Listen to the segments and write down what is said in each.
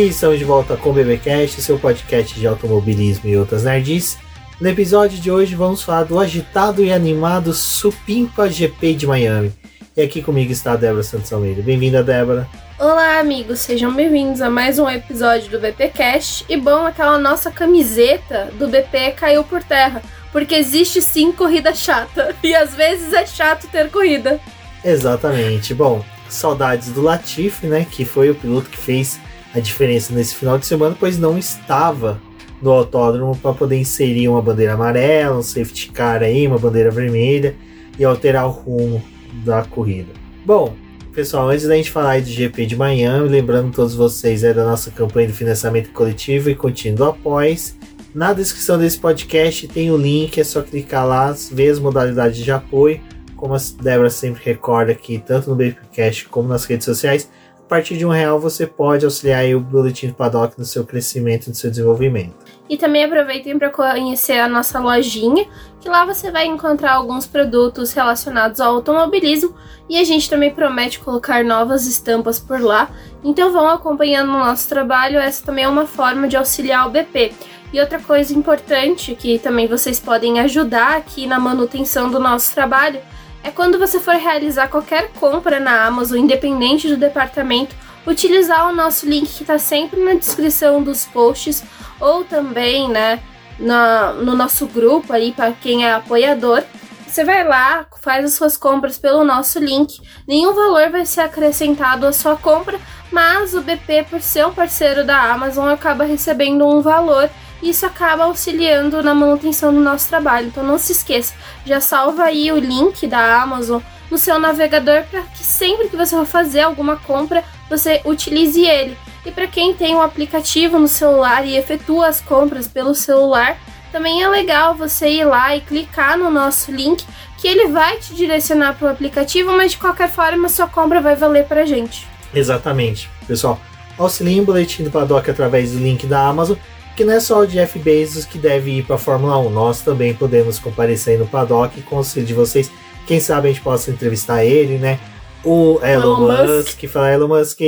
E estamos de volta com o BBcast, seu podcast de automobilismo e outras nerds. No episódio de hoje vamos falar do agitado e animado Supimpa GP de Miami. E aqui comigo está a Débora Santos Almeida. Bem-vinda, Débora. Olá, amigos, sejam bem-vindos a mais um episódio do BPcast. E bom, aquela nossa camiseta do BP caiu por terra, porque existe sim corrida chata. E às vezes é chato ter corrida. Exatamente. Bom, saudades do Latifi, né? Que foi o piloto que fez a diferença nesse final de semana, pois não estava no autódromo para poder inserir uma bandeira amarela, um safety car aí, uma bandeira vermelha e alterar o rumo da corrida. Bom, pessoal, antes da gente falar do GP de Miami, lembrando todos vocês é da nossa campanha de financiamento coletivo e contínuo após. Na descrição desse podcast tem o link, é só clicar lá, ver as modalidades de apoio, como a Débora sempre recorda aqui, tanto no BPcast como nas redes sociais partir de um real você pode auxiliar o Boletim do Paddock no seu crescimento e no seu desenvolvimento. E também aproveitem para conhecer a nossa lojinha, que lá você vai encontrar alguns produtos relacionados ao automobilismo e a gente também promete colocar novas estampas por lá. Então vão acompanhando o nosso trabalho, essa também é uma forma de auxiliar o BP. E outra coisa importante que também vocês podem ajudar aqui na manutenção do nosso trabalho é quando você for realizar qualquer compra na Amazon, independente do departamento, utilizar o nosso link que está sempre na descrição dos posts ou também, né, na, no nosso grupo aí para quem é apoiador. Você vai lá, faz as suas compras pelo nosso link. Nenhum valor vai ser acrescentado à sua compra, mas o BP, por ser um parceiro da Amazon, acaba recebendo um valor isso acaba auxiliando na manutenção do nosso trabalho. Então não se esqueça, já salva aí o link da Amazon no seu navegador para que sempre que você for fazer alguma compra, você utilize ele. E para quem tem um aplicativo no celular e efetua as compras pelo celular, também é legal você ir lá e clicar no nosso link, que ele vai te direcionar para o aplicativo, mas de qualquer forma sua compra vai valer para gente. Exatamente. Pessoal, auxiliem o boletim do Paddock através do link da Amazon que não é só o Jeff Bezos que deve ir para a Fórmula 1, nós também podemos comparecer aí no paddock e com de vocês, quem sabe a gente possa entrevistar ele, né? O Elon, Elon Musk, que fala Elon Musk,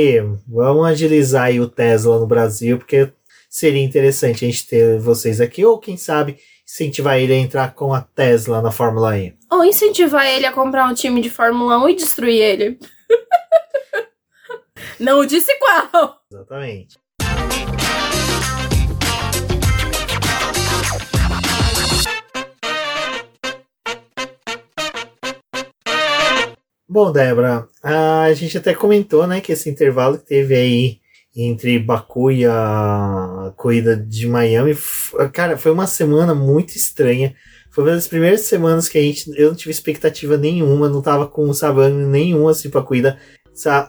vamos agilizar aí o Tesla no Brasil, porque seria interessante a gente ter vocês aqui, ou quem sabe incentivar ele a entrar com a Tesla na Fórmula E. Ou incentivar ele a comprar um time de Fórmula 1 e destruir ele. Não disse qual! Exatamente. Bom, Débora, a gente até comentou, né, que esse intervalo que teve aí entre Baku e a corrida de Miami, cara, foi uma semana muito estranha. Foi uma das primeiras semanas que a gente, eu não tive expectativa nenhuma, não tava com sabendo nenhum assim pra corrida.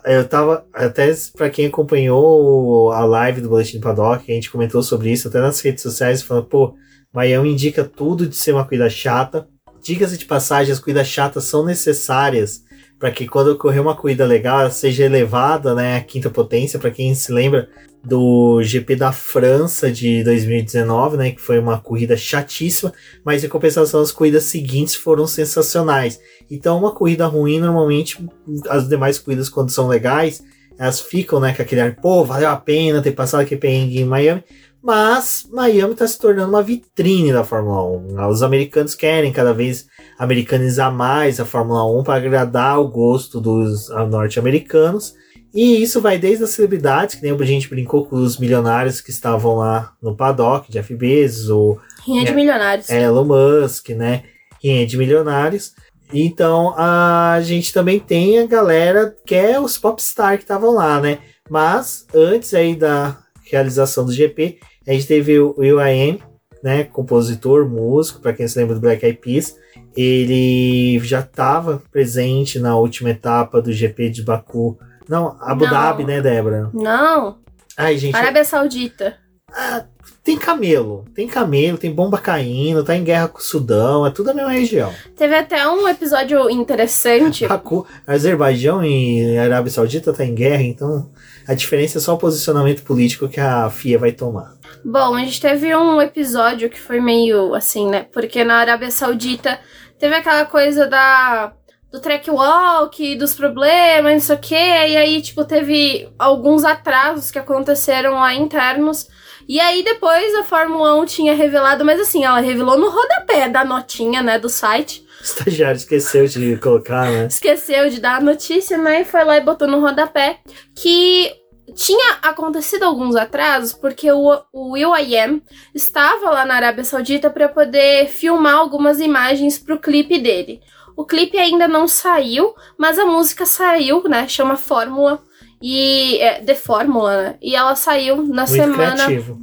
Eu tava, até para quem acompanhou a live do Boletim do Paddock, a gente comentou sobre isso até nas redes sociais, falando, pô, Miami indica tudo de ser uma corrida chata. Dicas de passagem, as corridas chatas são necessárias para que quando ocorrer uma corrida legal ela seja elevada, né, a quinta potência, para quem se lembra do GP da França de 2019, né, que foi uma corrida chatíssima, mas em compensação as corridas seguintes foram sensacionais. Então uma corrida ruim normalmente as demais corridas quando são legais, elas ficam, né, com aquele ar, pô, valeu a pena ter passado aqui em Miami, mas Miami está se tornando uma vitrine da Fórmula 1. Os americanos querem cada vez americanizar mais a Fórmula 1 para agradar o gosto dos norte-americanos. E isso vai desde as celebridades, que nem a gente brincou com os milionários que estavam lá no paddock, Jeff Bezos, ou Rinha de é, milionários. Elon Musk, né? Rinha de milionários. Então a gente também tem a galera que é os popstar que estavam lá, né? Mas antes aí da realização do GP, a gente teve o Will.i.am, né, compositor, músico, para quem se lembra do Black Eyed Peas. Ele já estava presente na última etapa do GP de Baku. Não, Abu Não. Dhabi, né, Débora? Não. Ai, gente. Arábia Saudita. Ah, tem camelo, tem camelo, tem bomba caindo, tá em guerra com o Sudão, é tudo a mesma região. Teve até um episódio interessante. Baku, Azerbaijão e Arábia Saudita tá em guerra, então a diferença é só o posicionamento político que a FIA vai tomar. Bom, a gente teve um episódio que foi meio assim, né? Porque na Arábia Saudita teve aquela coisa da do track walk, dos problemas, não sei o que. E aí, tipo, teve alguns atrasos que aconteceram lá internos. E aí depois a Fórmula 1 tinha revelado, mas assim, ela revelou no rodapé da notinha, né, do site. O estagiário esqueceu de colocar, né? Esqueceu de dar a notícia, né, e foi lá e botou no rodapé que tinha acontecido alguns atrasos porque o, o Will.i.am estava lá na Arábia Saudita para poder filmar algumas imagens pro clipe dele. O clipe ainda não saiu, mas a música saiu, né? Chama Fórmula e é, The Fórmula, né? E ela saiu na Muito semana criativo.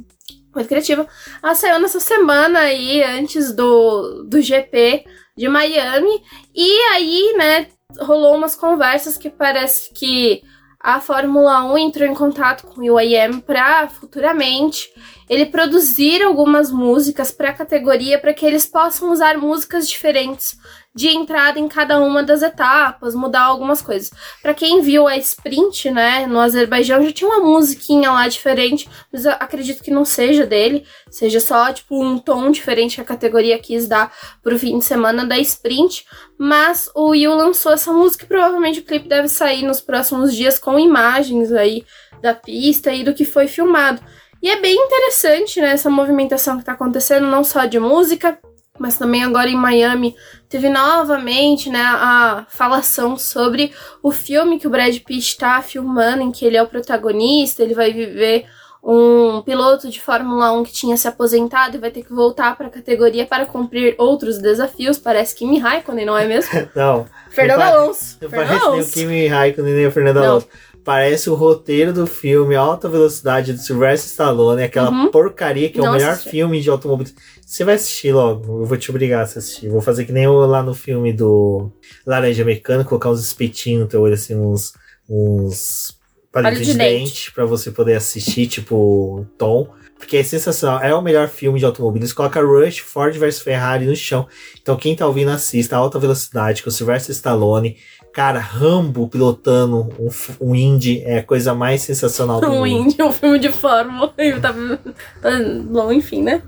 muito criativa. Ela saiu nessa semana aí, antes do, do GP de Miami. E aí, né, rolou umas conversas que parece que a Fórmula 1 entrou em contato com o IAM para futuramente ele produzir algumas músicas para a categoria para que eles possam usar músicas diferentes de entrada em cada uma das etapas, mudar algumas coisas. Para quem viu a sprint, né, no Azerbaijão já tinha uma musiquinha lá diferente, mas eu acredito que não seja dele, seja só tipo um tom diferente que a categoria quis dar pro fim de semana da sprint. Mas o Will lançou essa música e provavelmente o clipe deve sair nos próximos dias com imagens aí da pista e do que foi filmado. E é bem interessante, né, essa movimentação que tá acontecendo, não só de música, mas também agora em Miami teve novamente, né, a falação sobre o filme que o Brad Pitt tá filmando, em que ele é o protagonista, ele vai viver um piloto de Fórmula 1 que tinha se aposentado e vai ter que voltar para a categoria para cumprir outros desafios. Parece Kimi Raikkonen, não é mesmo? Não. Fernando não Alonso. Não Fernando parece nem o Alonso. Kimi Raikkonen nem o Fernando Não. Alonso. Parece o roteiro do filme Alta Velocidade do Sylvester Stallone, aquela Uhum. porcaria que é Não o melhor assisti. filme de automobilismo. Você vai assistir logo, eu vou te obrigar a assistir. Vou fazer que nem eu lá no filme do Laranja Mecânica, colocar uns espetinhos no teu olho, assim, uns, uns palitos Palito de de dente pra você poder assistir, tipo, Tom. Porque é sensacional, é o melhor filme de automobilismo. Coloca Rush, Ford vs Ferrari no chão. Então quem tá ouvindo assista Alta Velocidade com o Sylvester Stallone. Cara, Rambo pilotando um, um Indy é a coisa mais sensacional do Um mundo. índio, um filme de Fórmula. Tava. tá Bom, enfim, né?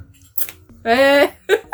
É.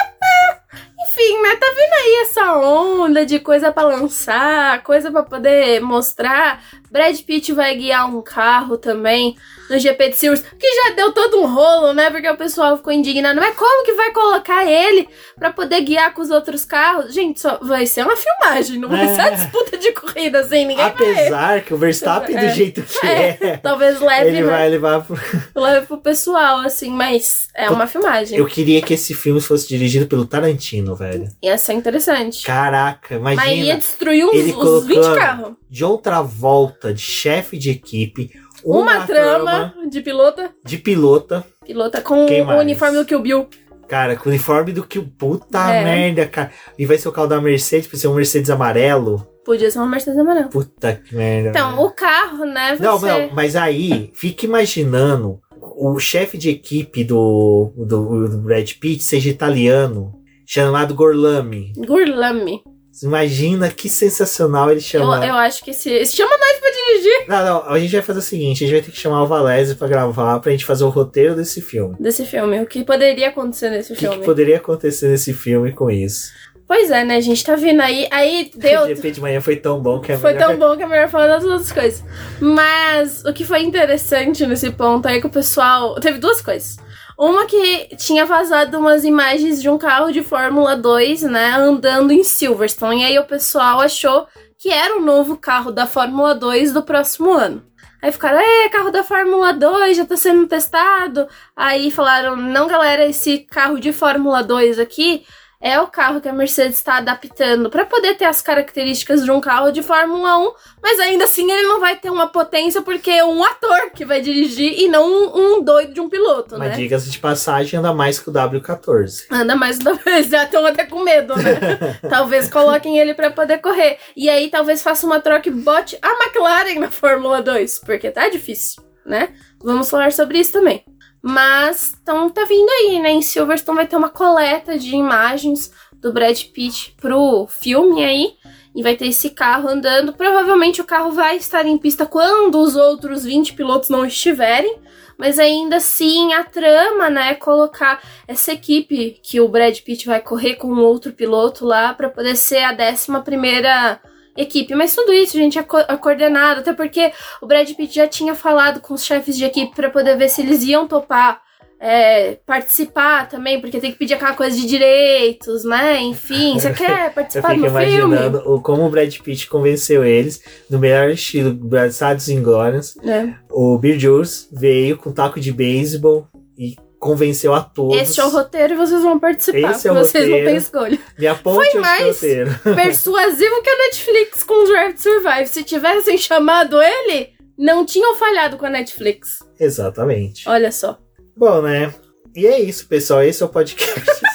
Enfim, né? Tá vendo aí essa onda de coisa pra lançar, coisa pra poder mostrar. Brad Pitt vai guiar um carro também no GP de Silverstone, que já deu todo um rolo, né? Porque o pessoal ficou indignado. Mas como que vai colocar ele pra poder guiar com os outros carros? Gente, só vai ser uma filmagem, não vai É. ser uma disputa de corrida assim, ninguém vai. Apesar que o Verstappen, do É. jeito que É, é, Talvez leve, ele né? vai levar pro... leve pro pessoal, assim, mas é uma filmagem. Eu queria que esse filme fosse dirigido pelo Tarantino, velho. Ia ser interessante. Caraca, Mas ia imagina. destruir uns, ele uns 20 colocando carros. De outra volta de chefe de equipe, Uma, uma, trama, de pilota. de pilota. Pilota com o uniforme do Kill Bill. Cara, com o uniforme do que puta É. merda, cara. E vai ser o carro da Mercedes, vai ser um Mercedes amarelo. Podia ser uma Mercedes amarela. Puta que merda. Então, velho. o carro, né, vai Não, não, mas aí, fica imaginando o chefe de equipe do, do, do Brad Pitt seja italiano, chamado Gorlami. Gurlami. Imagina que sensacional ele Eu, chama. eu acho que esse... Chama nós pra dirigir Não, não, a gente vai fazer o seguinte: a gente vai ter que chamar o Valese pra gravar, pra gente fazer o roteiro desse filme. desse filme. O que poderia acontecer nesse O que, filme. que poderia acontecer nesse filme com isso? Pois é, né, a gente tá vindo aí. Aí O deu... GP de manhã foi tão bom que é Foi melhor. tão bom que é melhor falar das outras coisas. Mas o que foi interessante nesse ponto é que o pessoal. Teve duas coisas. Uma que tinha vazado umas imagens de um carro de Fórmula 2, né, andando em Silverstone. E aí o pessoal achou que era o novo carro da Fórmula 2 do próximo ano. Aí ficaram, é, carro da Fórmula 2 já tá sendo testado. Aí falaram, não, galera, esse carro de Fórmula 2 aqui é o carro que a Mercedes está adaptando para poder ter as características de um carro de Fórmula 1, mas ainda assim ele não vai ter uma potência porque é um ator que vai dirigir e não um, um doido de um piloto, Mas né? diga-se de passagem, anda mais que o W14. Anda mais da vez, já estão até com medo, né? talvez coloquem ele para poder correr. E aí talvez faça uma troca e bote a McLaren na Fórmula 2, porque tá difícil, né? Vamos falar sobre isso também. Mas então tá vindo aí, né? Em Silverstone vai ter uma coleta de imagens do Brad Pitt pro filme aí. E vai ter esse carro andando. Provavelmente o carro vai estar em pista quando os outros 20 pilotos não estiverem. Mas ainda assim, a trama, né, é colocar essa equipe que o Brad Pitt vai correr com um outro piloto lá para poder ser a décima primeira equipe. Mas tudo isso, gente, é, co é coordenado, até porque o Brad Pitt já tinha falado com os chefes de equipe para poder ver se eles iam topar é, participar também, porque tem que pedir aquela coisa de direitos, né? Enfim, você quer participar do filme? imaginando o, como o Brad Pitt convenceu eles, no melhor estilo Sados Inglórios. É. O Bill Jules veio com taco de beisebol e convenceu a todos. Esse é o roteiro e vocês vão participar, Esse é o vocês roteiro. não têm escolha. Me aponte Foi mais persuasivo que a Netflix com o Drive to Survive. Se tivessem chamado ele, não tinham falhado com a Netflix. Exatamente. Olha só. Bom, né? E é isso, pessoal. Esse é o podcast.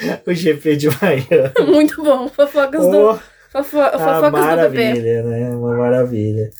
o GP de Miami. Muito bom. Fofocas oh, do. Fofo, fofocas maravilha, do bebê. né? Uma maravilha.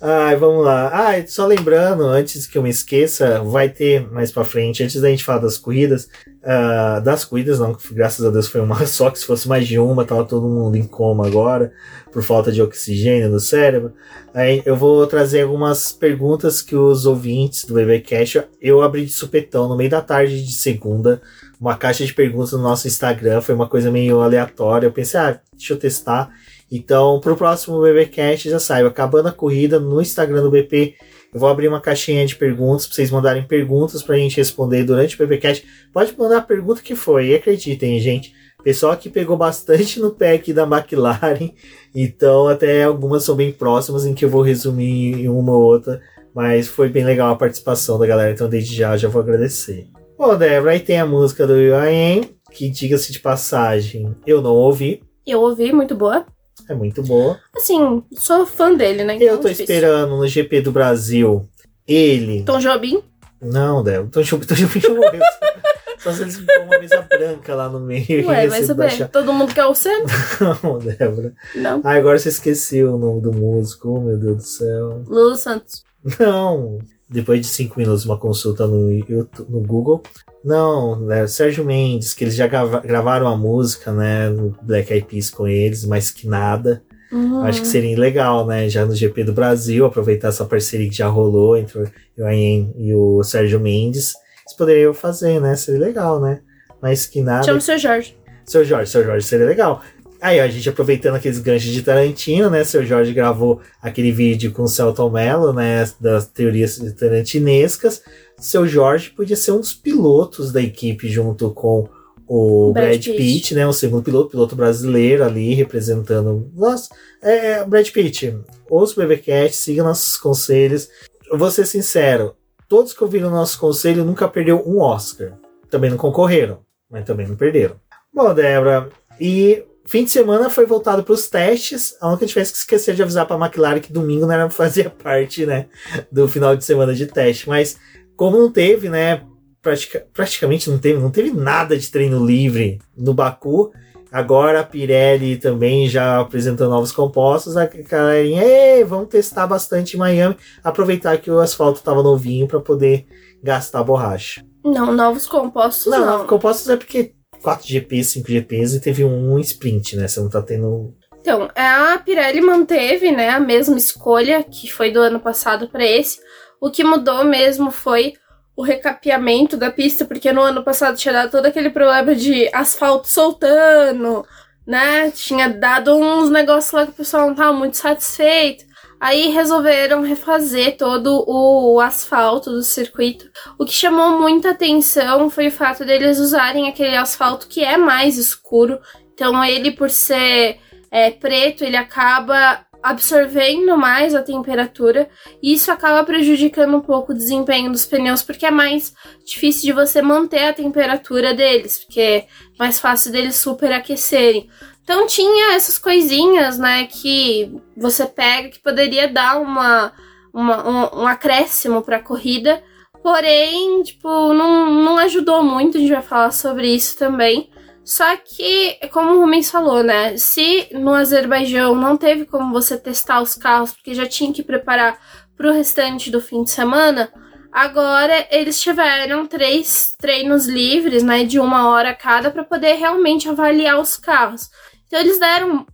Ai, vamos lá. Ah, só lembrando, antes que eu me esqueça, vai ter mais pra frente, antes da gente falar das corridas, uh, das corridas, não, graças a Deus foi uma só, que se fosse mais de uma, tava todo mundo em coma agora, por falta de oxigênio no cérebro. Aí eu vou trazer algumas perguntas que os ouvintes do BBcast, eu abri de supetão no meio da tarde de segunda, uma caixa de perguntas no nosso Instagram, foi uma coisa meio aleatória, eu pensei, ah, deixa eu testar. Então, pro próximo BBcast, já saiba, acabando a corrida no Instagram do BP, eu vou abrir uma caixinha de perguntas para vocês mandarem perguntas para a gente responder durante o BBcast. Pode mandar a pergunta que for, e acreditem, gente. Pessoal que pegou bastante no pé aqui da McLaren, então até algumas são bem próximas em que eu vou resumir em uma ou outra, mas foi bem legal a participação da galera, então desde já já vou agradecer. Bom, Débora, aí tem a música do UIM, que diga-se de passagem, eu não ouvi. Eu ouvi, muito boa. É muito boa. Assim, sou fã dele, né? Então eu tô difícil. esperando no GP do Brasil ele. Tom Jobim? Não, Débora. Tom Jobim, Tom Jobim já morreu. Só se eles ficam uma mesa branca lá no meio. Ué, vai saber. Baixar. Todo mundo quer o centro? Não, Débora. Não. Ah, agora você esqueceu o nome do músico. Oh, meu Deus do céu. Lulu Santos. Não. Depois de cinco minutos, uma consulta no, YouTube, no Google. Não, né, Sérgio Mendes, que eles já grava, gravaram a música, né, no Black Eyed Peas com eles, mas que nada. Uhum. Acho que seria legal, né, já no GP do Brasil, aproveitar essa parceria que já rolou entre o Ayen e o Sérgio Mendes. Eles poderiam fazer, né, seria legal, né, mas que nada. Chama o seu Jorge. Seu Jorge, seu Jorge seria legal. Aí, a gente aproveitando aqueles ganchos de Tarantino, né? Seu Jorge gravou aquele vídeo com o Celton Mello, né? Das teorias tarantinescas. Seu Jorge podia ser um dos pilotos da equipe junto com o Brad, Brad Pitt. Pitt, né? O segundo piloto, piloto brasileiro ali, representando. Nossa, é, é Brad Pitt, ouça o BBCast, siga nossos conselhos. Eu vou ser sincero, todos que ouviram nosso conselho nunca perdeu um Oscar. Também não concorreram, mas também não perderam. Bom, Débora, e Fim de semana foi voltado para os testes. A única diferença é que esquecer de avisar para a McLaren que domingo não era fazia parte, né, do final de semana de teste. Mas como não teve, né, pratica, praticamente não teve, não teve nada de treino livre no Baku. Agora a Pirelli também já apresentou novos compostos. A galerinha, vamos testar bastante em Miami, aproveitar que o asfalto estava novinho para poder gastar borracha. Não, novos compostos não. Não, novos compostos é porque 4 GPs, 5 GPs e teve um sprint, né? Você não tá tendo. Então, a Pirelli manteve, né, a mesma escolha que foi do ano passado para esse. O que mudou mesmo foi o recapeamento da pista, porque no ano passado tinha dado todo aquele problema de asfalto soltando, né? Tinha dado uns negócios lá que o pessoal não tava muito satisfeito. Aí resolveram refazer todo o asfalto do circuito. O que chamou muita atenção foi o fato deles usarem aquele asfalto que é mais escuro. Então ele, por ser é, preto, ele acaba absorvendo mais a temperatura e isso acaba prejudicando um pouco o desempenho dos pneus porque é mais difícil de você manter a temperatura deles, porque é mais fácil deles superaquecerem. Então tinha essas coisinhas, né, que você pega que poderia dar uma, uma um, um acréscimo para a corrida, porém, tipo, não, não ajudou muito, a gente vai falar sobre isso também. Só que, como o Rubens falou, né? Se no Azerbaijão não teve como você testar os carros, porque já tinha que preparar para o restante do fim de semana, agora eles tiveram três treinos livres, né? De uma hora cada, para poder realmente avaliar os carros. Então eles deram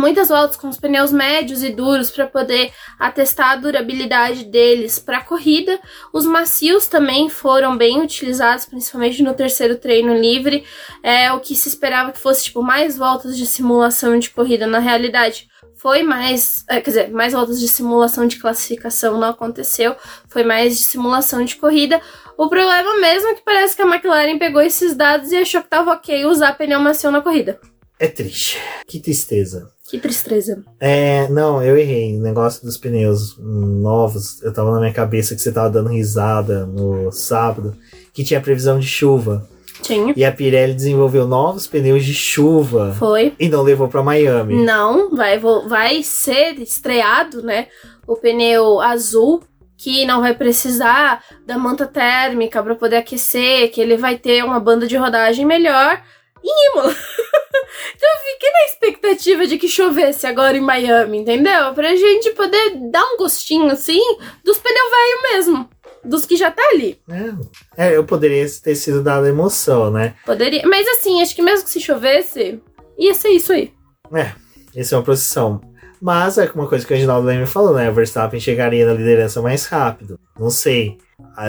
muitas voltas com os pneus médios e duros para poder atestar a durabilidade deles para a corrida. Os macios também foram bem utilizados, principalmente no terceiro treino livre. É o que se esperava que fosse tipo mais voltas de simulação de corrida na realidade. Foi mais, é, quer dizer, mais voltas de simulação de classificação não aconteceu, foi mais de simulação de corrida. O problema mesmo é que parece que a McLaren pegou esses dados e achou que estava ok usar pneu macio na corrida. É triste. Que tristeza. Que tristeza. É, não, eu errei. O negócio dos pneus novos, eu tava na minha cabeça que você tava dando risada no sábado, que tinha previsão de chuva. Tinha. E a Pirelli desenvolveu novos pneus de chuva. Foi. E não levou para Miami. Não, vai, vai ser estreado, né? O pneu azul que não vai precisar da manta térmica para poder aquecer, que ele vai ter uma banda de rodagem melhor em Imola. então eu fiquei na expectativa de que chovesse agora em Miami, entendeu? Pra gente poder dar um gostinho assim dos pneus velho mesmo. Dos que já tá ali. É. é, eu poderia ter sido dado emoção, né? Poderia. Mas assim, acho que mesmo que se chovesse, ia ser isso aí. É, isso é uma procissão. Mas é uma coisa que o Reginaldo Leme falou, né? O Verstappen chegaria na liderança mais rápido. Não sei.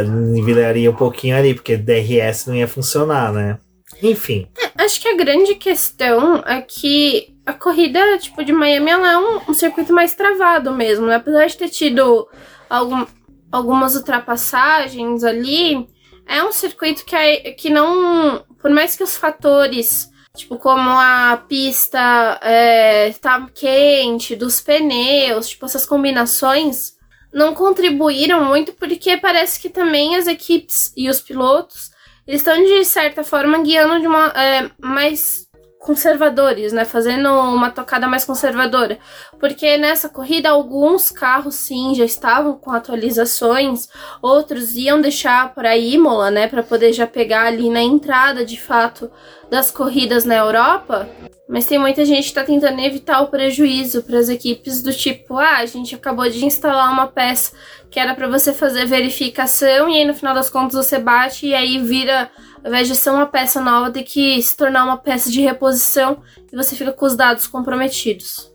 Nivelaria um pouquinho ali, porque DRS não ia funcionar, né? Enfim. É, acho que a grande questão é que a corrida, tipo, de Miami, ela é um, um circuito mais travado mesmo, né? Apesar de ter tido algum, algumas ultrapassagens ali, é um circuito que, é, que não. Por mais que os fatores, tipo, como a pista é, tá quente, dos pneus, tipo, essas combinações, não contribuíram muito, porque parece que também as equipes e os pilotos eles estão, de certa forma, guiando de uma. É, mais conservadores, né? Fazendo uma tocada mais conservadora. Porque nessa corrida, alguns carros sim já estavam com atualizações, outros iam deixar para Imola, né? Para poder já pegar ali na entrada de fato das corridas na Europa. Mas tem muita gente que está tentando evitar o prejuízo para as equipes do tipo, ah, a gente acabou de instalar uma peça que era para você fazer verificação e aí no final das contas você bate e aí vira, ao invés de ser uma peça nova, tem que se tornar uma peça de reposição e você fica com os dados comprometidos.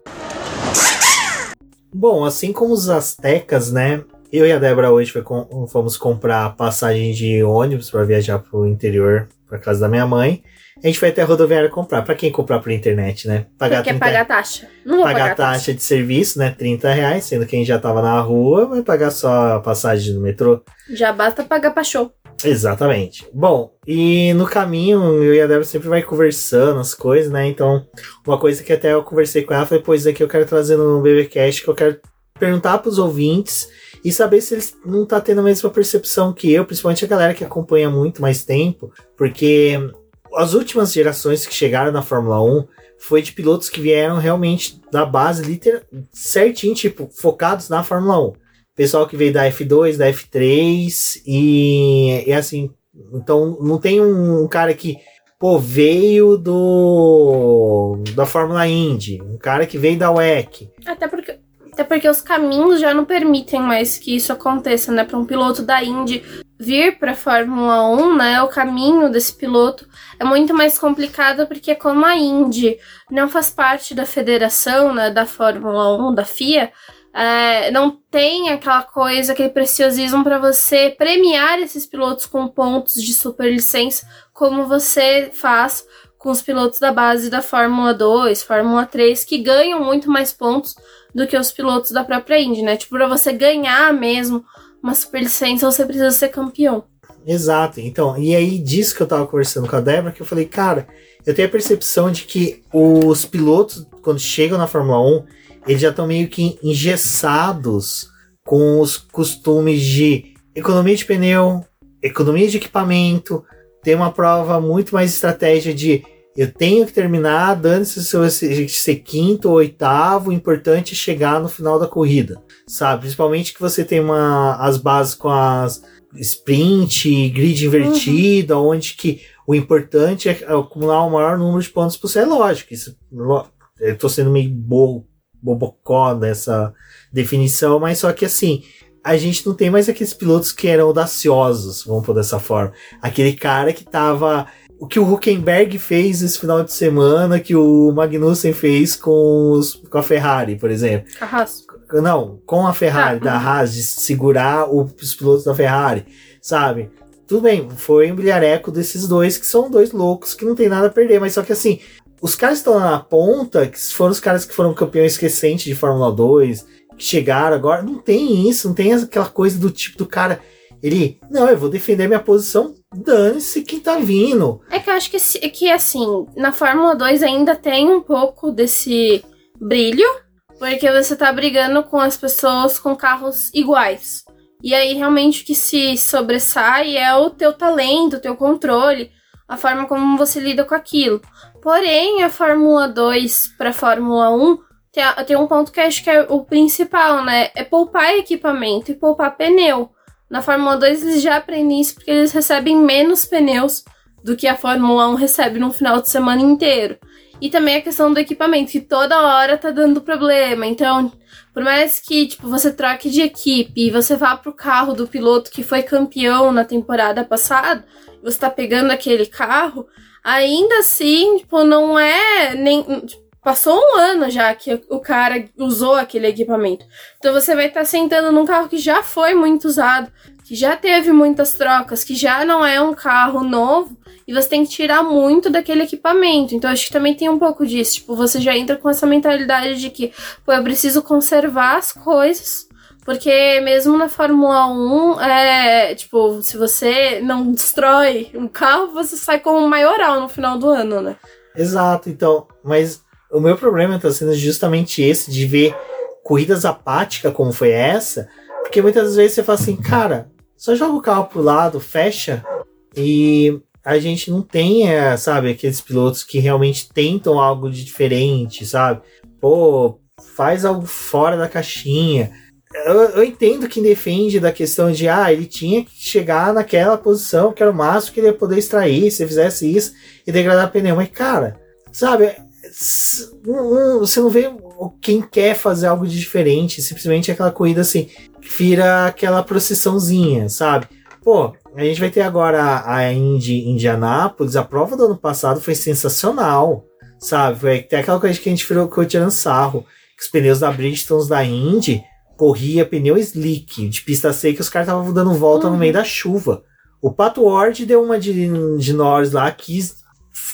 Bom, assim como os astecas, né? Eu e a Débora hoje fomos comprar passagem de ônibus para viajar para o interior, para casa da minha mãe a gente vai até a rodoviária comprar. Para quem comprar por internet, né? Pagar Porque 30, pagar taxa. Não vou pagar, pagar taxa, taxa de serviço, né? 30 reais, sendo que a gente já tava na rua, vai pagar só a passagem no metrô. Já basta pagar pra show. Exatamente. Bom, e no caminho, eu e a Débora sempre vai conversando as coisas, né? Então, uma coisa que até eu conversei com ela foi, pois aqui eu quero trazer no BBcast, que eu quero perguntar pros ouvintes e saber se eles não tá tendo a mesma percepção que eu, principalmente a galera que acompanha muito mais tempo, porque as últimas gerações que chegaram na Fórmula 1 foi de pilotos que vieram realmente da base, literal, certinho, tipo, focados na Fórmula 1. Pessoal que veio da F2, da F3 e, e assim, então não tem um, um cara que pô, veio do da Fórmula Indy, um cara que veio da WEC. Até porque até porque os caminhos já não permitem mais que isso aconteça, né? Para um piloto da Indy vir para a Fórmula 1, né? O caminho desse piloto é muito mais complicado porque como a Indy não faz parte da federação, né, da Fórmula 1, da FIA, é, não tem aquela coisa, aquele preciosismo para você premiar esses pilotos com pontos de superlicença, como você faz com os pilotos da base da Fórmula 2, Fórmula 3, que ganham muito mais pontos do que os pilotos da própria Indy, né? Tipo, pra você ganhar mesmo uma superlicença, você precisa ser campeão. Exato. Então, e aí disso que eu tava conversando com a Débora, que eu falei, cara, eu tenho a percepção de que os pilotos, quando chegam na Fórmula 1, eles já estão meio que engessados com os costumes de economia de pneu, economia de equipamento, ter uma prova muito mais estratégia de eu tenho que terminar, dando-se se eu ser quinto ou oitavo, o importante é chegar no final da corrida, sabe? Principalmente que você tem uma, as bases com as sprint, grid invertido, uhum. onde que o importante é acumular o maior número de pontos você. É lógico, isso, eu estou sendo meio bo, bobocó nessa definição, mas só que assim, a gente não tem mais aqueles pilotos que eram audaciosos, vamos por dessa forma. Aquele cara que tava o que o Huckenberg fez esse final de semana, que o Magnussen fez com, os, com a Ferrari, por exemplo. Haas. Não, com a Ferrari, Ah, da uhum. Haas, de segurar os pilotos da Ferrari, sabe? Tudo bem, foi um bilhareco desses dois, que são dois loucos que não tem nada a perder, mas só que assim, os caras estão na ponta, que foram os caras que foram campeões recentes de Fórmula 2, que chegaram agora, não tem isso, não tem aquela coisa do tipo do cara, ele, não, eu vou defender minha posição, dane-se quem tá vindo. É que eu acho que, se- que assim, na Fórmula 2 ainda tem um pouco desse brilho, porque você tá brigando com as pessoas com carros iguais. E aí realmente o que se sobressai é o teu talento, o teu controle, a forma como você lida com aquilo. Porém, a Fórmula 2 para Fórmula 1 tem, a- tem um ponto que acho que é o principal, né? É poupar equipamento e poupar pneu. Na Fórmula 2 eles já aprendem isso porque eles recebem menos pneus do que a Fórmula 1 recebe num final de semana inteiro. E também a questão do equipamento, que toda hora tá dando problema. Então, por mais que tipo, você troque de equipe e você vá pro carro do piloto que foi campeão na temporada passada, você tá pegando aquele carro, ainda assim, tipo, não é nem. tipo, Passou um ano já que o cara usou aquele equipamento. Então você vai estar sentando num carro que já foi muito usado, que já teve muitas trocas, que já não é um carro novo, e você tem que tirar muito daquele equipamento. Então acho que também tem um pouco disso. Tipo, você já entra com essa mentalidade de que, pô, eu preciso conservar as coisas. Porque mesmo na Fórmula 1, é, tipo, se você não destrói um carro, você sai com um maioral no final do ano, né? Exato, então, mas o meu problema tá sendo justamente esse, de ver corridas apáticas como foi essa, porque muitas vezes você fala assim, cara, só joga o carro pro lado, fecha, e a gente não tem, é, sabe, aqueles pilotos que realmente tentam algo de diferente, sabe? Pô, faz algo fora da caixinha. Eu, eu entendo quem defende da questão de, ah, ele tinha que chegar naquela posição que era o máximo que ele ia poder extrair se fizesse isso e degradar pneu. Mas, cara, sabe, você não vê quem quer fazer algo de diferente, simplesmente aquela corrida assim, vira aquela procissãozinha, sabe? Pô, a gente vai ter agora a, a Indy Indianápolis, a prova do ano passado foi sensacional, sabe? Foi até aquela coisa que a gente ficou tirando sarro, que os pneus da Bridgestone da Indy corria pneu slick, de pista seca, os caras estavam dando volta no Uhum. meio da chuva. O Pato Ward deu uma de, de Norris lá, quis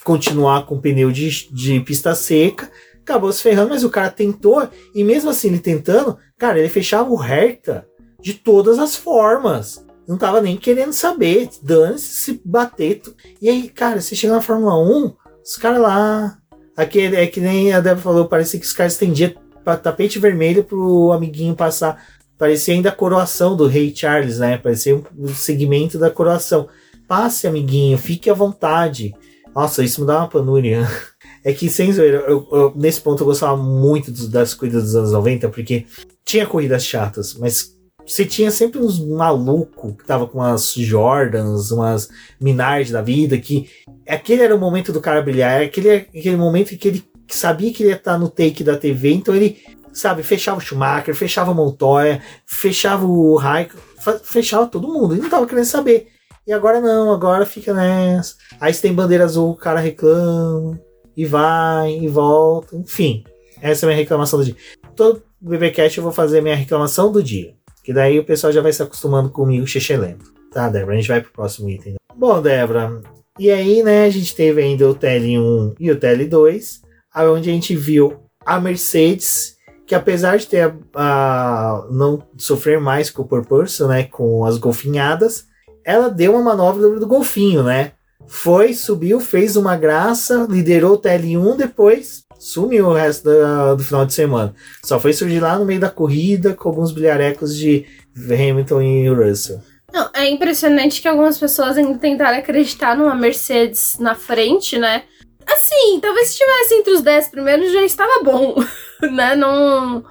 continuar com pneu de, de pista seca, acabou se ferrando, mas o cara tentou, e mesmo assim ele tentando, cara, ele fechava o Hertha de todas as formas. Não tava nem querendo saber, dane-se se bater. E aí, cara, você chega na Fórmula 1, os caras lá. Aquele, é que nem a Débora falou, parecia que os caras estendiam pa- tapete vermelho pro amiguinho passar. Parecia ainda a coroação do Rei Charles, né? Parecia um, segmento da coroação. Passe, amiguinho, fique à vontade. Nossa, isso me dá uma panúria. É que, sem zoeira, eu- eu- nesse ponto eu gostava muito dos- das corridas dos anos 90, porque tinha corridas chatas, mas você tinha sempre uns malucos que tava com umas Jordans, umas Minardi da vida, que aquele era o momento do cara brilhar, aquele, aquele momento em que ele sabia que ele ia estar no take da TV, então ele, sabe, fechava o Schumacher, fechava o Montoya, fechava o Raikkonen, fechava todo mundo, ele não tava querendo saber. E agora não, agora fica nessa. Aí se tem bandeira azul, o cara reclama, e vai, e volta, enfim. Essa é a minha reclamação do dia. Todo BBcast eu vou fazer a minha reclamação do dia. Que daí o pessoal já vai se acostumando comigo, lento. Tá, Débora? A gente vai pro próximo item. Bom, Débora, e aí, né, a gente teve ainda o TL1 e o TL2, onde a gente viu a Mercedes, que apesar de ter a, não sofrer mais com o Purpose, né, com as golfinhadas, ela deu uma manobra do golfinho, né? Foi, subiu, fez uma graça, liderou o TL1, depois sumiu o resto da- do final de semana. Só foi surgir lá no meio da corrida com alguns bilharecos de Hamilton e Russell. Não, é impressionante que algumas pessoas ainda tentaram acreditar numa Mercedes na frente, né? Assim, talvez se estivesse entre os 10 primeiros já estava bom, né? Não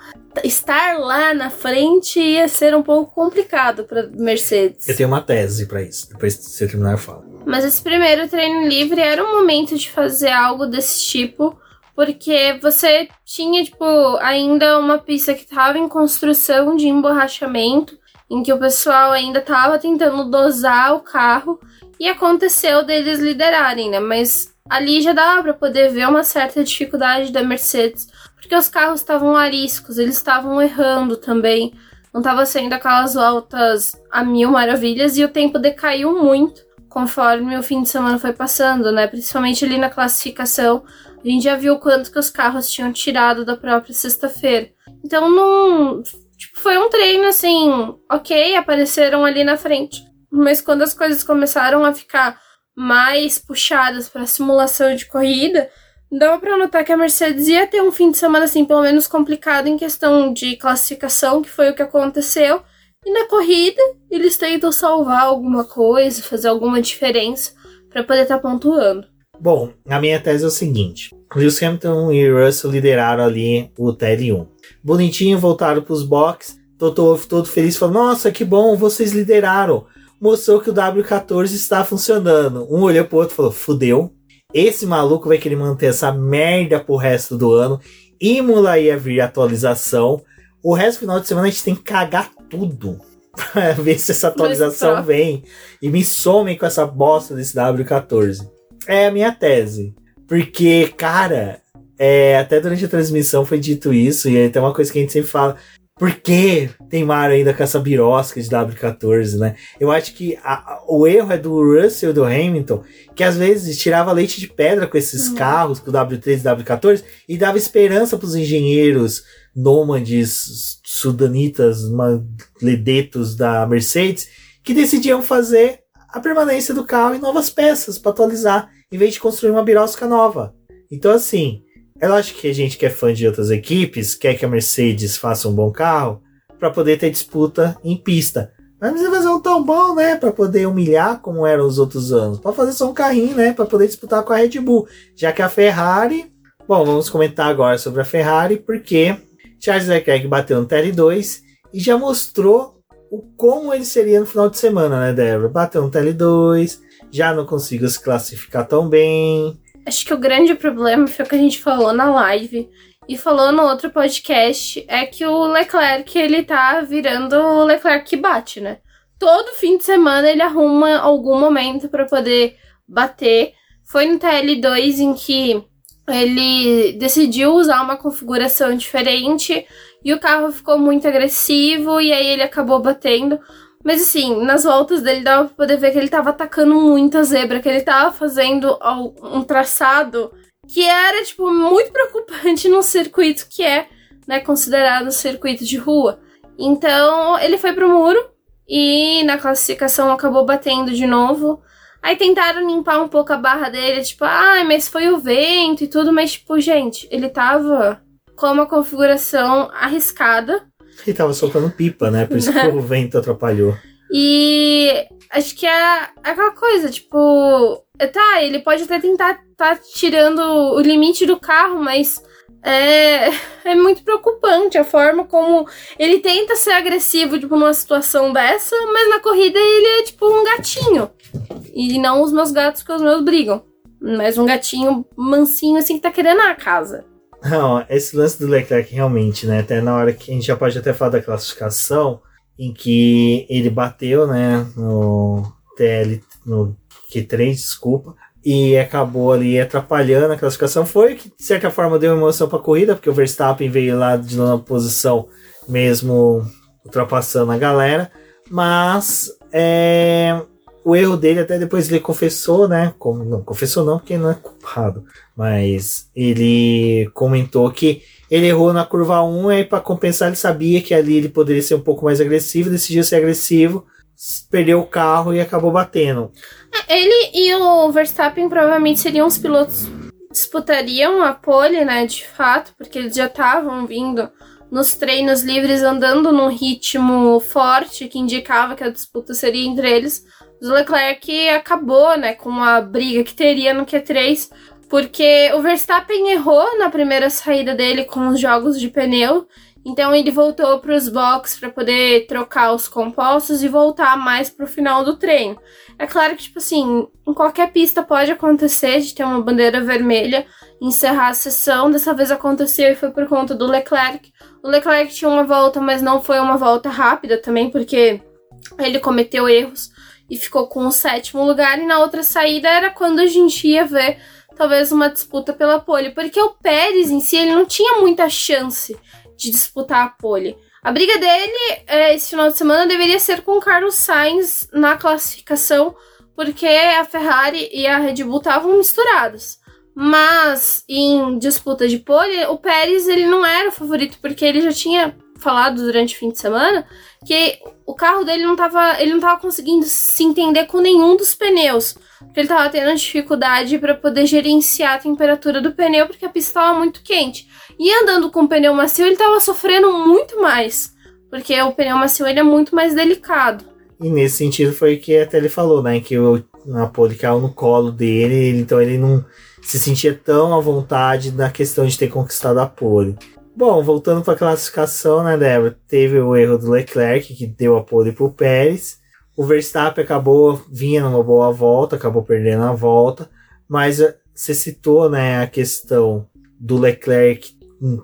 estar lá na frente ia ser um pouco complicado para Mercedes. Eu tenho uma tese pra isso. Depois que você terminar, eu falo. Mas esse primeiro treino livre era o momento de fazer algo desse tipo, porque você tinha, tipo, ainda uma pista que estava em construção de emborrachamento, em que o pessoal ainda estava tentando dosar o carro, e aconteceu deles liderarem, né? Mas ali já dava para poder ver uma certa dificuldade da Mercedes, porque os carros estavam ariscos, eles estavam errando também, não estava sendo aquelas voltas a mil maravilhas e o tempo decaiu muito conforme o fim de semana foi passando, né? Principalmente ali na classificação, a gente já viu quanto que os carros tinham tirado da própria sexta-feira. Então não, tipo, foi um treino assim, ok, apareceram ali na frente, mas quando as coisas começaram a ficar mais puxadas para simulação de corrida, dava para notar que a Mercedes ia ter um fim de semana assim, pelo menos complicado em questão de classificação, que foi o que aconteceu. E na corrida, eles tentam salvar alguma coisa, fazer alguma diferença para poder estar tá pontuando. Bom, a minha tese é o seguinte: Lewis Hamilton e Russell lideraram ali o TL1. Bonitinho, voltaram para os boxes. Tô, todo feliz, falando: Nossa, que bom, vocês lideraram mostrou que o W14 está funcionando. Um olhou pro outro e falou: fudeu. Esse maluco vai querer manter essa merda pro resto do ano. Imola ia vir atualização. O resto do final de semana a gente tem que cagar tudo. Pra ver se essa atualização vem. E me somem com essa bosta desse W14. É a minha tese. Porque, cara, é, até durante a transmissão foi dito isso. E tem uma coisa que a gente sempre fala. Por que teimaram ainda com essa birosca de W14, né? Eu acho que a, o erro é do Russell e do Hamilton, que às vezes tirava leite de pedra com esses uhum. carros, com o W13 e W14, e dava esperança para os engenheiros nômades, sudanitas, ledetos da Mercedes, que decidiam fazer a permanência do carro em novas peças para atualizar, em vez de construir uma birosca nova. Então, assim, é lógico que a gente que é fã de outras equipes quer que a Mercedes faça um bom carro para poder ter disputa em pista. Mas precisa fazer um tão bom, né? Para poder humilhar como eram os outros anos. Para fazer só um carrinho, né? Para poder disputar com a Red Bull. Já que a Ferrari. Bom, vamos comentar agora sobre a Ferrari, porque Charles Leclerc bateu no TL2 e já mostrou o como ele seria no final de semana, né, Débora? Bateu no TL2, já não consigo se classificar tão bem. Acho que o grande problema foi o que a gente falou na live e falou no outro podcast é que o Leclerc ele tá virando o Leclerc que bate, né? Todo fim de semana ele arruma algum momento para poder bater. Foi no TL2 em que ele decidiu usar uma configuração diferente e o carro ficou muito agressivo e aí ele acabou batendo. Mas assim, nas voltas dele dava pra poder ver que ele tava atacando muito a zebra, que ele tava fazendo um traçado que era, tipo, muito preocupante num circuito que é, né, considerado circuito de rua. Então, ele foi pro muro e na classificação acabou batendo de novo. Aí tentaram limpar um pouco a barra dele, tipo, ah, mas foi o vento e tudo, mas, tipo, gente, ele tava com uma configuração arriscada ele tava soltando pipa, né? Por isso que o vento atrapalhou. E acho que é aquela coisa, tipo, tá, ele pode até tentar tá tirando o limite do carro, mas é, é muito preocupante a forma como ele tenta ser agressivo, tipo, numa situação dessa, mas na corrida ele é tipo um gatinho. E não os meus gatos que os meus brigam. Mas um gatinho mansinho assim que tá querendo a casa. Não, esse lance do Leclerc realmente, né? Até na hora que a gente já pode até falar da classificação, em que ele bateu, né, no TL, no Q3, desculpa, e acabou ali atrapalhando a classificação. Foi que, de certa forma, deu emoção para a corrida, porque o Verstappen veio lá de nona posição, mesmo ultrapassando a galera, mas é, o erro dele, até depois ele confessou, né? Como, não, confessou não, porque não é culpado. Mas ele comentou que ele errou na curva 1 e para compensar ele sabia que ali ele poderia ser um pouco mais agressivo, decidiu ser agressivo, perdeu o carro e acabou batendo. É, ele e o Verstappen provavelmente seriam os pilotos disputariam a pole, né, de fato, porque eles já estavam vindo nos treinos livres andando num ritmo forte que indicava que a disputa seria entre eles o Leclerc acabou, né, com a briga que teria no Q3, porque o Verstappen errou na primeira saída dele com os jogos de pneu, então ele voltou para os boxes para poder trocar os compostos e voltar mais para o final do treino. É claro que, tipo assim, em qualquer pista pode acontecer de ter uma bandeira vermelha, encerrar a sessão. Dessa vez aconteceu e foi por conta do Leclerc. O Leclerc tinha uma volta, mas não foi uma volta rápida também, porque ele cometeu erros e ficou com o sétimo lugar. E na outra saída era quando a gente ia ver talvez uma disputa pela pole, porque o Pérez em si ele não tinha muita chance de disputar a pole. A briga dele é, esse final de semana deveria ser com Carlos Sainz na classificação, porque a Ferrari e a Red Bull estavam misturadas. Mas em disputa de pole, o Pérez ele não era o favorito, porque ele já tinha falado durante o fim de semana que o carro dele não estava ele não tava conseguindo se entender com nenhum dos pneus. Porque ele estava tendo dificuldade para poder gerenciar a temperatura do pneu, porque a pista estava muito quente. E andando com o pneu macio, ele estava sofrendo muito mais. Porque o pneu macio ele é muito mais delicado. E nesse sentido foi que até ele falou, né? Que o Napoli caiu no colo dele, então ele não se sentia tão à vontade na questão de ter conquistado a pole. Bom, voltando para a classificação, né, Débora? Teve o erro do Leclerc, que deu a pole para o Pérez. O Verstappen acabou, vinha numa boa volta, acabou perdendo a volta. Mas eh, você citou, né, a questão do Leclerc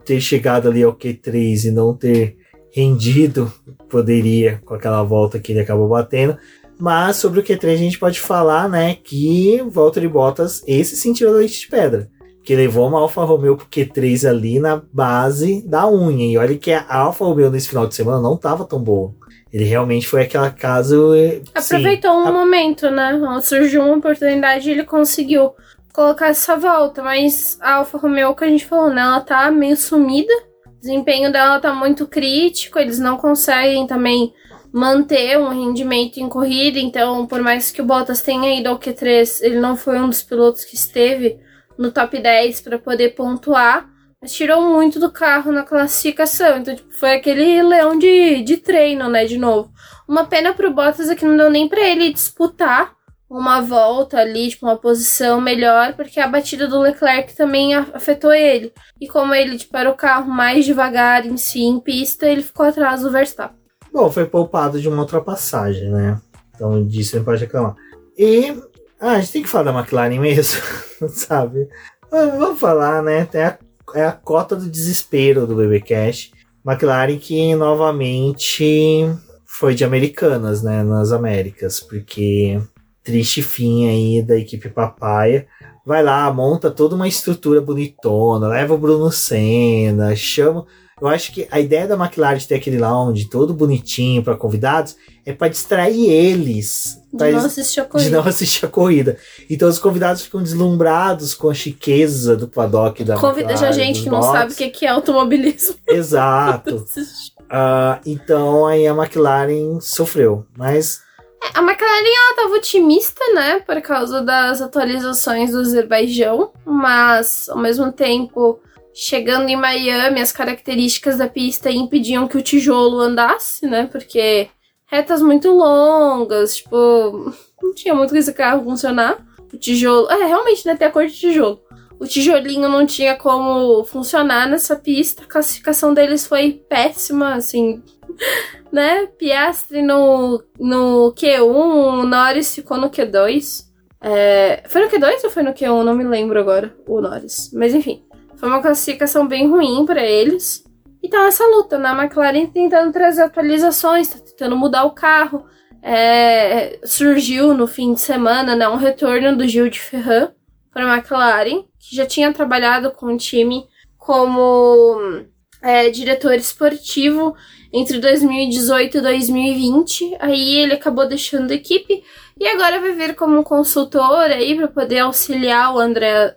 ter chegado ali ao Q3 e não ter rendido, poderia, com aquela volta que ele acabou batendo. Mas sobre o Q3 a gente pode falar, né, que Valtteri Bottas, esse sentiu a leite de pedra. Que levou uma Alfa Romeo pro Q3 ali na base da unha. E olha que a Alfa Romeo nesse final de semana não tava tão boa. Ele realmente foi aquela caso. Aproveitou sim, um a... momento, né? Surgiu uma oportunidade e ele conseguiu colocar essa volta. Mas a Alfa Romeo que a gente falou, né? Ela tá meio sumida. O desempenho dela tá muito crítico. Eles não conseguem também manter um rendimento em corrida. Então, por mais que o Bottas tenha ido ao Q3, ele não foi um dos pilotos que esteve no top 10 para poder pontuar. Mas tirou muito do carro na classificação. Então, tipo, foi aquele leão de, de treino, né? De novo. Uma pena pro Bottas é que não deu nem para ele disputar uma volta ali, tipo, uma posição melhor, porque a batida do Leclerc também afetou ele. E como ele tipo, era o carro mais devagar em si em pista, ele ficou atrás do Verstappen. Bom, foi poupado de uma ultrapassagem, né? Então disso não pode reclamar. E ah, a gente tem que falar da McLaren mesmo, sabe? Vamos falar, né? Tem a, é a cota do desespero do BB Cash. McLaren que novamente foi de americanas, né? Nas Américas, porque triste fim aí da equipe papaya. Vai lá, monta toda uma estrutura bonitona, leva o Bruno Senna, chama eu acho que a ideia da McLaren de ter aquele lounge todo bonitinho para convidados é para distrair eles. De não assistir a corrida. De não assistir a corrida. Então os convidados ficam deslumbrados com a chiqueza do paddock da Convida McLaren. já gente que não sabe o que é automobilismo. Exato. uh, então aí a McLaren sofreu. Mas é, a McLaren ela tava otimista, né, por causa das atualizações do Azerbaijão, mas ao mesmo tempo Chegando em Miami, as características da pista impediam que o tijolo andasse, né? Porque retas muito longas, tipo, não tinha muito que esse carro funcionar. O tijolo. É, realmente, né? Tem a cor de tijolo. O tijolinho não tinha como funcionar nessa pista. A classificação deles foi péssima, assim. né? Piastri no, no Q1, Norris ficou no Q2. É, foi no Q2 ou foi no Q1? Não me lembro agora, o Norris. Mas enfim. Foi uma classificação bem ruim para eles. Então, essa luta, né? A McLaren tentando trazer atualizações, tá tentando mudar o carro. É, surgiu no fim de semana né, um retorno do Gil de Ferran para a McLaren, que já tinha trabalhado com o time como é, diretor esportivo entre 2018 e 2020. Aí ele acabou deixando a equipe e agora vai vir como consultor aí para poder auxiliar o André,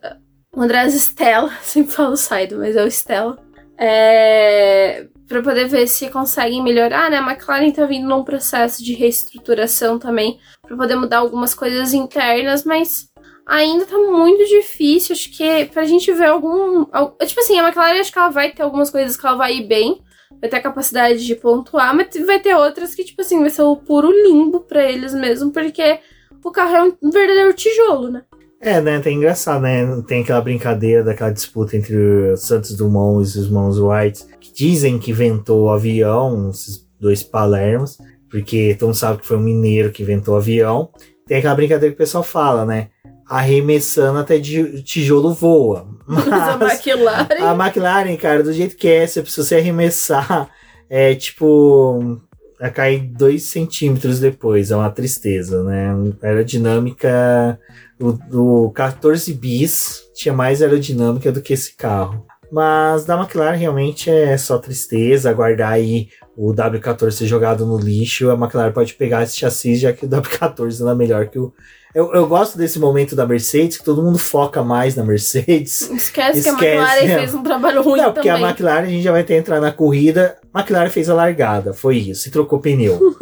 o Andrés Stella, sempre falo Saido, mas é o Stella. É, para poder ver se conseguem melhorar, né? A McLaren tá vindo num processo de reestruturação também para poder mudar algumas coisas internas, mas ainda tá muito difícil. Acho que pra gente ver algum. Tipo assim, a McLaren acho que ela vai ter algumas coisas que ela vai ir bem, vai ter a capacidade de pontuar, mas vai ter outras que, tipo assim, vai ser o puro limbo para eles mesmo, porque o carro é um verdadeiro tijolo, né? É, né? Tem engraçado, né? Tem aquela brincadeira daquela disputa entre o Santos Dumont e os irmãos Wright, que dizem que inventou o avião, esses dois Palermos, porque todo mundo sabe que foi um mineiro que inventou o avião. Tem aquela brincadeira que o pessoal fala, né? Arremessando até de tijolo voa. Mas a McLaren. A McLaren, cara, do jeito que é, se você arremessar, é tipo cai 2 centímetros depois, é uma tristeza, né? Aerodinâmica. O, o 14 bis tinha mais aerodinâmica do que esse carro. Mas da McLaren realmente é só tristeza, aguardar aí o W14 ser jogado no lixo. A McLaren pode pegar esse chassi, já que o W14 não é melhor que o. Eu, eu gosto desse momento da Mercedes, que todo mundo foca mais na Mercedes. Esquece, Esquece que a McLaren é. fez um trabalho ruim Não, porque também. a McLaren a gente já vai ter entrar na corrida. A McLaren fez a largada, foi isso, e trocou pneu.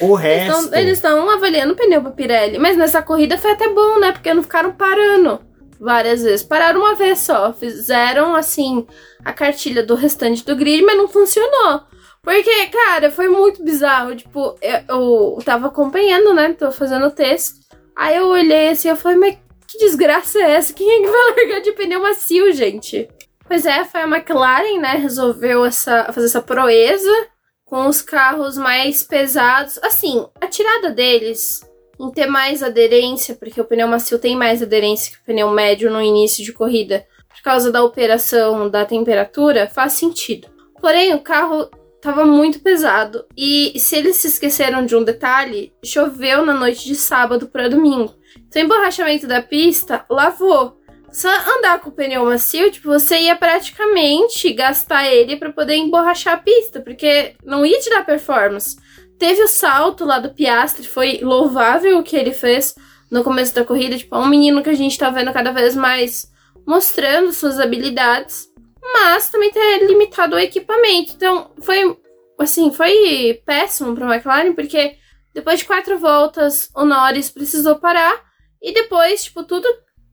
o resto. Eles estão avaliando o pneu pra Pirelli, mas nessa corrida foi até bom, né? Porque não ficaram parando várias vezes. Pararam uma vez só, fizeram assim a cartilha do restante do grid, mas não funcionou. Porque, cara, foi muito bizarro. Tipo, eu, eu tava acompanhando, né? Tô fazendo o texto. Aí eu olhei assim, eu falei, mas que desgraça é essa? Quem é que vai largar de pneu macio, gente? Pois é, foi a McLaren, né? Resolveu essa, fazer essa proeza com os carros mais pesados. Assim, a tirada deles em ter mais aderência, porque o pneu macio tem mais aderência que o pneu médio no início de corrida, por causa da operação da temperatura, faz sentido. Porém, o carro estava muito pesado e se eles se esqueceram de um detalhe, choveu na noite de sábado para domingo. Então, emborrachamento da pista lavou. Só andar com o pneu macio, tipo, você ia praticamente gastar ele para poder emborrachar a pista, porque não ia te dar performance. Teve o salto lá do Piastri, foi louvável o que ele fez no começo da corrida. Tipo, é um menino que a gente tá vendo cada vez mais mostrando suas habilidades, mas também ter limitado o equipamento. Então, foi assim, foi péssimo para McLaren, porque depois de quatro voltas, o Norris precisou parar e depois, tipo, tudo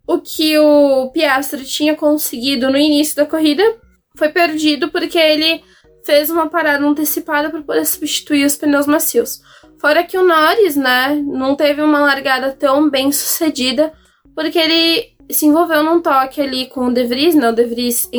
o que o Piastri tinha conseguido no início da corrida foi perdido porque ele fez uma parada antecipada para poder substituir os pneus macios. Fora que o Norris, né, não teve uma largada tão bem sucedida, porque ele se envolveu num toque ali com o De Vries, né? O De Vries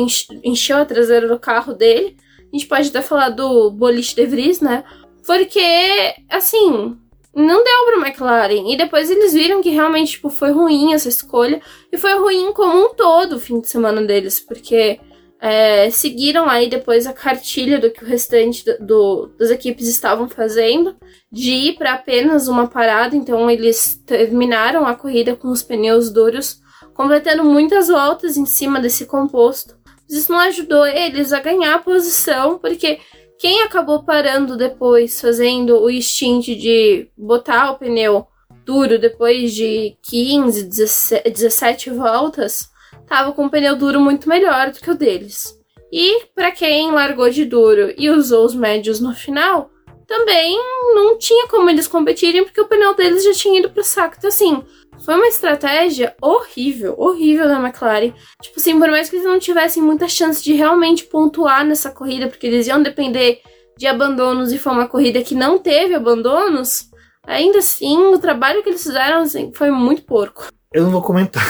encheu a traseira do carro dele. A gente pode até falar do boliche De Vries, né? Porque, assim, não deu pro McLaren. E depois eles viram que realmente tipo, foi ruim essa escolha. E foi ruim como um todo o fim de semana deles. Porque é, seguiram aí depois a cartilha do que o restante do, das equipes estavam fazendo, de ir para apenas uma parada, então eles terminaram a corrida com os pneus duros, completando muitas voltas em cima desse composto. Mas isso não ajudou eles a ganhar posição, porque quem acabou parando depois, fazendo o instinto de botar o pneu duro depois de 15, 17 voltas, tava com um pneu duro muito melhor do que o deles. E para quem largou de duro e usou os médios no final, também não tinha como eles competirem porque o pneu deles já tinha ido pro saco. Então, assim, foi uma estratégia horrível, horrível da McLaren. Tipo assim, por mais que eles não tivessem muita chance de realmente pontuar nessa corrida, porque eles iam depender de abandonos e foi uma corrida que não teve abandonos, ainda assim, o trabalho que eles fizeram assim, foi muito porco. Eu não vou comentar.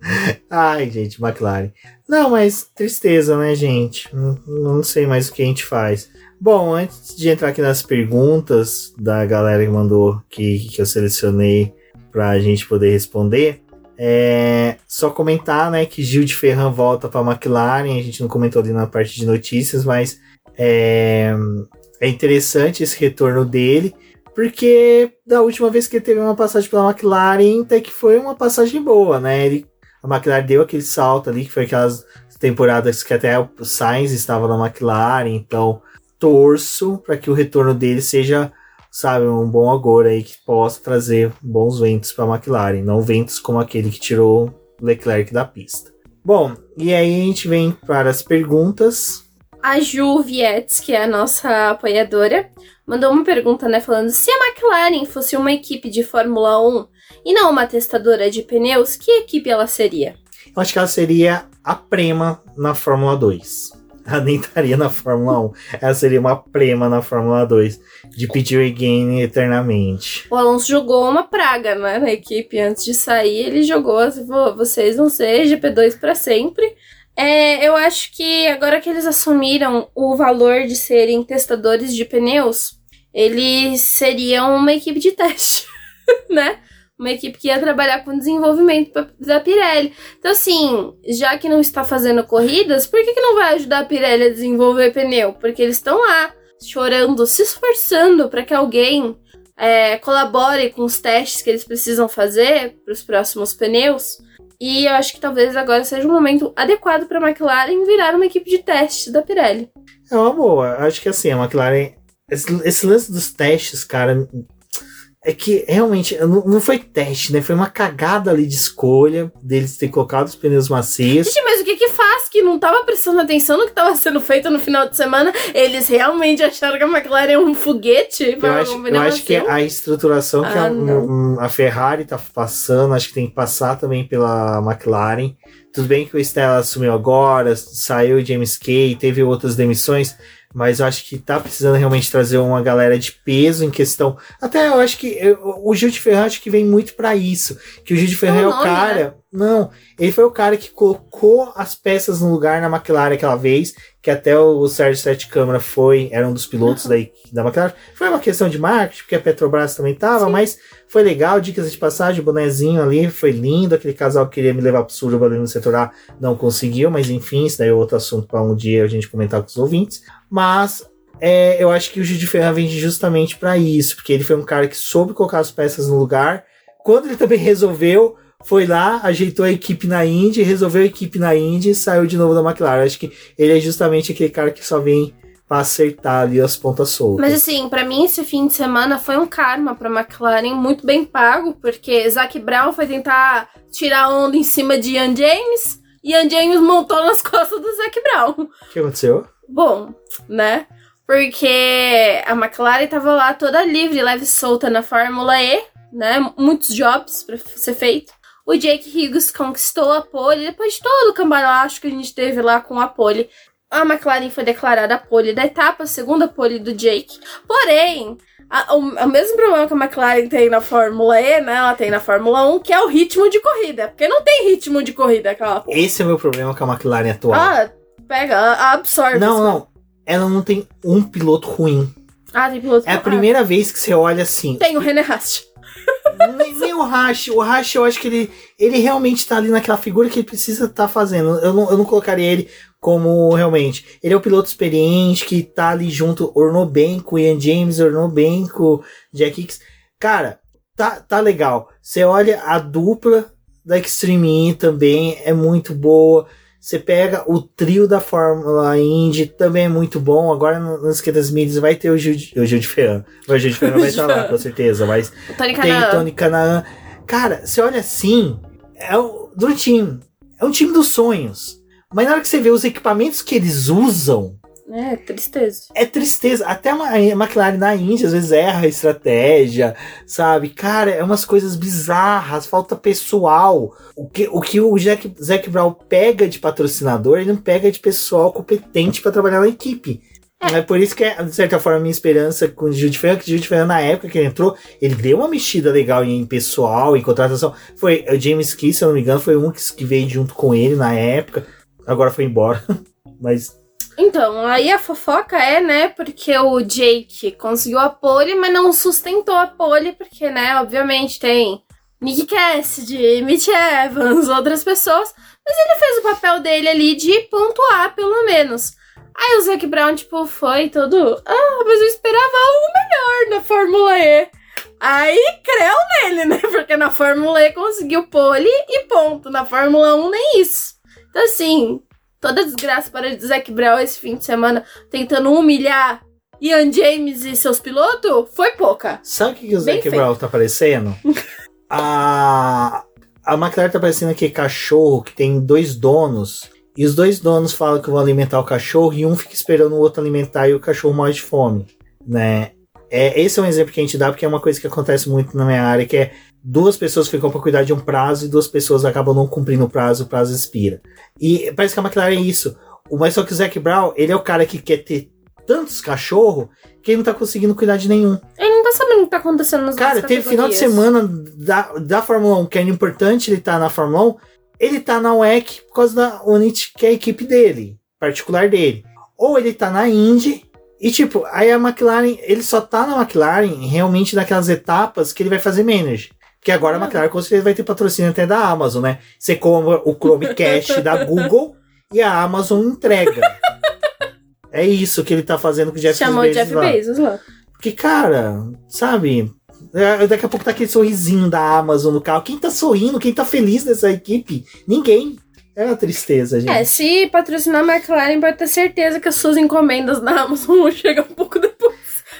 Ai, gente, McLaren. Não, mas tristeza, né, gente? Não, não, sei mais o que a gente faz. Bom, antes de entrar aqui nas perguntas da galera que mandou, que, que eu selecionei pra gente poder responder, é só comentar, né, que Gil de Ferran volta pra McLaren. A gente não comentou ali na parte de notícias, mas é, é interessante esse retorno dele porque da última vez que ele teve uma passagem pela McLaren, até que foi uma passagem boa, né? Ele a McLaren deu aquele salto ali, que foi aquelas temporadas que até o Sainz estava na McLaren, então torço para que o retorno dele seja, sabe, um bom agora aí que possa trazer bons ventos para a McLaren, não ventos como aquele que tirou Leclerc da pista. Bom, e aí a gente vem para as perguntas. A Ju Vietes, que é a nossa apoiadora, mandou uma pergunta, né, falando se a McLaren fosse uma equipe de Fórmula 1 e não uma testadora de pneus, que equipe ela seria? Eu acho que ela seria a Prema na Fórmula 2. Ela nem estaria na Fórmula 1. Ela seria uma Prema na Fórmula 2. De pedir again eternamente. O Alonso jogou uma praga né, na equipe. Antes de sair, ele jogou assim, vocês vão ser GP2 para sempre. É, eu acho que agora que eles assumiram o valor de serem testadores de pneus, eles seriam uma equipe de teste, né? Uma equipe que ia trabalhar com desenvolvimento da Pirelli. Então, assim, já que não está fazendo corridas, por que, que não vai ajudar a Pirelli a desenvolver pneu? Porque eles estão lá. chorando, se esforçando para que alguém é, colabore com os testes que eles precisam fazer para os próximos pneus. E eu acho que talvez agora seja um momento adequado para a McLaren virar uma equipe de teste da Pirelli. É uma boa. Acho que assim, a McLaren. Esse lance dos testes, cara, é que realmente não, foi teste, né? Foi uma cagada ali de escolha deles ter colocado os pneus macios. Gente, mas o que que faz que não tava prestando atenção no que tava sendo feito no final de semana? Eles realmente acharam que a McLaren é um foguete? Eu acho, eu acho que a estruturação ah, que a, a, Ferrari tá passando, acho que tem que passar também pela McLaren. Tudo bem que o Stella assumiu agora, saiu o James Kay, teve outras demissões, mas eu acho que tá precisando realmente trazer uma galera de peso em questão. Até eu acho que eu, o Gil de Ferran acho que vem muito para isso. Que o Gil de Ferran é o cara. Não, ele foi o cara que colocou as peças no lugar na McLaren aquela vez, que até o Sérgio Sete Câmara foi, era um dos pilotos da, da McLaren. Foi uma questão de marketing, porque a Petrobras também tava, Sim. mas foi legal, dicas de passagem, o bonezinho ali, foi lindo. Aquele casal que queria me levar pro Suruba ali no setor A não conseguiu, mas enfim, isso daí é outro assunto para um dia a gente comentar com os ouvintes. Mas é, eu acho que o Gil de Ferran vem justamente para isso, porque ele foi um cara que soube colocar as peças no lugar. Quando ele também resolveu, foi lá, ajeitou a equipe na Indy, resolveu a equipe na Indy e saiu de novo da McLaren. Acho que ele é justamente aquele cara que só vem para acertar ali as pontas soltas. Mas assim, para mim esse fim de semana foi um karma para McLaren muito bem pago, porque Zac Brown foi tentar tirar onda em cima de Ian James, e Ian James montou nas costas do Zac Brown. O que aconteceu? Bom, né? Porque a McLaren tava lá toda livre, leve e solta na Fórmula E, né? Muitos jobs para ser feito. O Jake Hughes conquistou a pole, depois de todo o cambalacho que a gente teve lá com a pole. A McLaren foi declarada a pole da etapa, a segunda pole do Jake. Porém, a, o, o, mesmo problema que a McLaren tem na Fórmula E, né? Ela tem na Fórmula 1, que é o ritmo de corrida. Porque não tem ritmo de corrida aquela. Esse é o meu problema com a McLaren atual. Ah, pega, absorve. Não, não. Ela não tem um piloto ruim. Ah, tem piloto É a primeira vez que você olha assim. Tem o René Rast. Nem, nem, o Rash. O Rash, eu acho que ele, ele realmente tá ali naquela figura que ele precisa estar tá fazendo. Eu não, eu não colocaria ele como realmente. Ele é o piloto experiente que tá ali junto, ornou bem com Ian James, ornou bem com Jack Hicks. Cara, tá, tá legal. Você olha a dupla da Extreme E também é muito boa. Você pega o trio da Fórmula Indy, também é muito bom. Agora nas esquerdas mídias vai ter o Gil, o Gil de Ferran. O Gil de Ferran vai estar lá, com certeza. Mas Tony tem Tony Canaan. Cara, você olha assim, é o do time. É um time dos sonhos. Mas na hora que você vê os equipamentos que eles usam, é, tristeza. É tristeza. Até a McLaren na Índia às vezes erra a estratégia, sabe? Cara, é umas coisas bizarras, falta pessoal. O que o, que o Jack, Zac Brown pega de patrocinador, ele não pega de pessoal competente para trabalhar na equipe. É. é. por isso que, é, de certa forma, a minha esperança com o Jude Ferran, que o Jude Ferran, na época que ele entrou, ele deu uma mexida legal em pessoal, em contratação. Foi o James Key, se eu não me engano, foi um que veio junto com ele na época. Agora foi embora. Mas então, aí a fofoca é, né, porque o Jake conseguiu a pole, mas não sustentou a pole, porque, né, obviamente tem Nick Cassidy, Mitch Evans, outras pessoas, mas ele fez o papel dele ali de pontuar, pelo menos. Aí o Zac Brown, tipo, foi todo. Ah, mas eu esperava algo melhor na Fórmula E. Aí creu nele, né? Porque na Fórmula E conseguiu pole e ponto. Na Fórmula 1 nem isso. Então, assim, toda desgraça para o Zac Brown esse fim de semana tentando humilhar Ian James e seus pilotos foi pouca. Sabe o que, que o Zac Brown tá parecendo? a, a McLaren tá parecendo aquele cachorro que tem dois donos. E os dois donos falam que vão alimentar o cachorro e um fica esperando o outro alimentar e o cachorro morre de fome, né? É, esse é um exemplo que a gente dá porque é uma coisa que acontece muito na minha área, que é duas pessoas ficam para cuidar de um prazo e duas pessoas acabam não cumprindo o prazo, o prazo expira. E parece que a McLaren é isso. Mas só que o Zac Brown, ele é o cara que quer ter tantos cachorros que ele não tá conseguindo cuidar de nenhum. Ele não tá sabendo o que tá acontecendo nas Cara, teve final de semana da, da Fórmula 1, que é importante ele tá na Fórmula 1, ele tá na WEC por causa da Unity, que é a equipe dele, particular dele. Ou ele tá na Indy, e tipo, aí a McLaren, ele só tá na McLaren realmente naquelas etapas que ele vai fazer manager. Que agora a McLaren com certeza vai ter patrocínio até da Amazon, né? Você compra o Chromecast da Google e a Amazon entrega. É isso que ele tá fazendo com o Jeff Chamou Bezos Jeff lá. Bezos lá. Porque, cara, sabe? é, Daqui a pouco tá aquele sorrisinho da Amazon no carro. Quem tá sorrindo? Quem tá feliz nessa equipe? Ninguém. É uma tristeza, gente. É, se patrocinar a McLaren, pode ter certeza que as suas encomendas da Amazon vão chegar um pouco depois.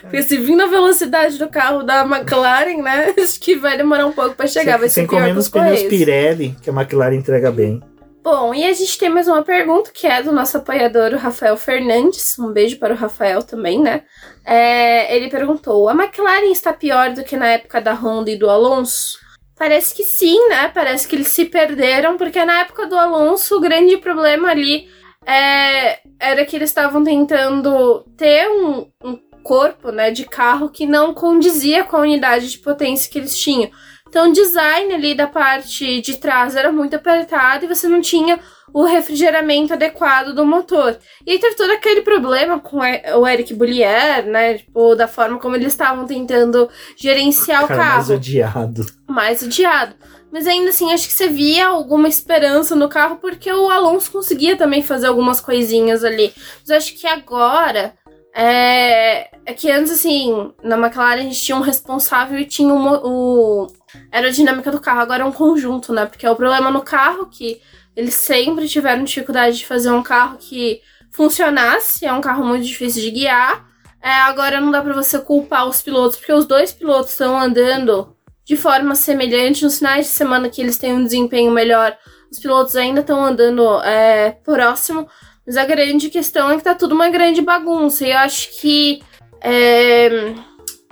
Porque se vir na velocidade do carro da McLaren, né? Acho que vai demorar um pouco pra chegar. Vai pior que encomenda os os pneus. Pirelli, que a McLaren entrega bem. Bom, e a gente tem mais uma pergunta que é do nosso apoiador, o Rafael Fernandes. Um beijo para o Rafael também, né? É, ele perguntou: a McLaren está pior do que na época da Honda e do Alonso? Parece que sim, né? Parece que eles se perderam, porque na época do Alonso o grande problema ali é, era que eles estavam tentando ter um, um corpo né, de carro que não condizia com a unidade de potência que eles tinham. Então, o design ali da parte de trás era muito apertado e você não tinha o refrigeramento adequado do motor. E aí teve todo aquele problema com o Eric Boulier, né? Tipo, da forma como eles estavam tentando gerenciar o Cara, carro mais odiado. mais odiado. Mas ainda assim, acho que você via alguma esperança no carro, porque o Alonso conseguia também fazer algumas coisinhas ali. Mas eu acho que agora. É, é que antes, assim, na McLaren a gente tinha um responsável e tinha mo- o aerodinâmica do carro. Agora é um conjunto, né? Porque é o problema no carro que eles sempre tiveram dificuldade de fazer um carro que funcionasse. É um carro muito difícil de guiar. É, agora não dá pra você culpar os pilotos, porque os dois pilotos estão andando de forma semelhante. Nos finais de semana que eles têm um desempenho melhor, os pilotos ainda estão andando é, próximo. Mas a grande questão é que tá tudo uma grande bagunça. E eu acho que é,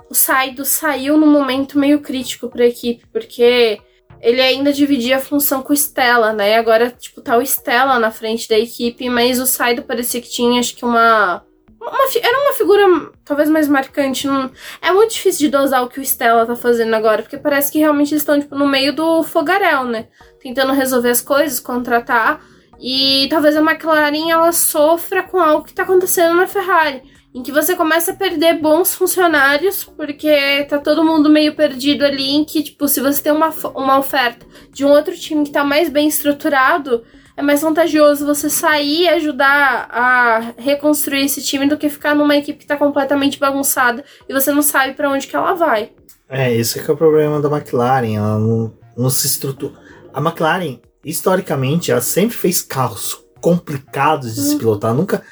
o Saido saiu num momento meio crítico pra equipe, porque ele ainda dividia a função com o Stella, né? E agora, tipo, tá o Stella na frente da equipe, mas o Saido parecia que tinha, acho que uma. uma era uma figura talvez mais marcante. não- é muito difícil de dosar o que o Stella tá fazendo agora, porque parece que realmente eles estão, tipo, no meio do fogaréu, né? Tentando resolver as coisas, contratar. E talvez a McLaren ela sofra com algo que tá acontecendo na Ferrari. Em que você começa a perder bons funcionários, porque tá todo mundo meio perdido ali. Em que, tipo, se você tem uma, uma oferta de um outro time que tá mais bem estruturado, é mais vantajoso você sair e ajudar a reconstruir esse time do que ficar numa equipe que tá completamente bagunçada e você não sabe pra onde que ela vai. É, esse que é o problema da McLaren. Ela não, não se estrutura. A McLaren, historicamente, ela sempre fez carros complicados de se pilotar. Nunca.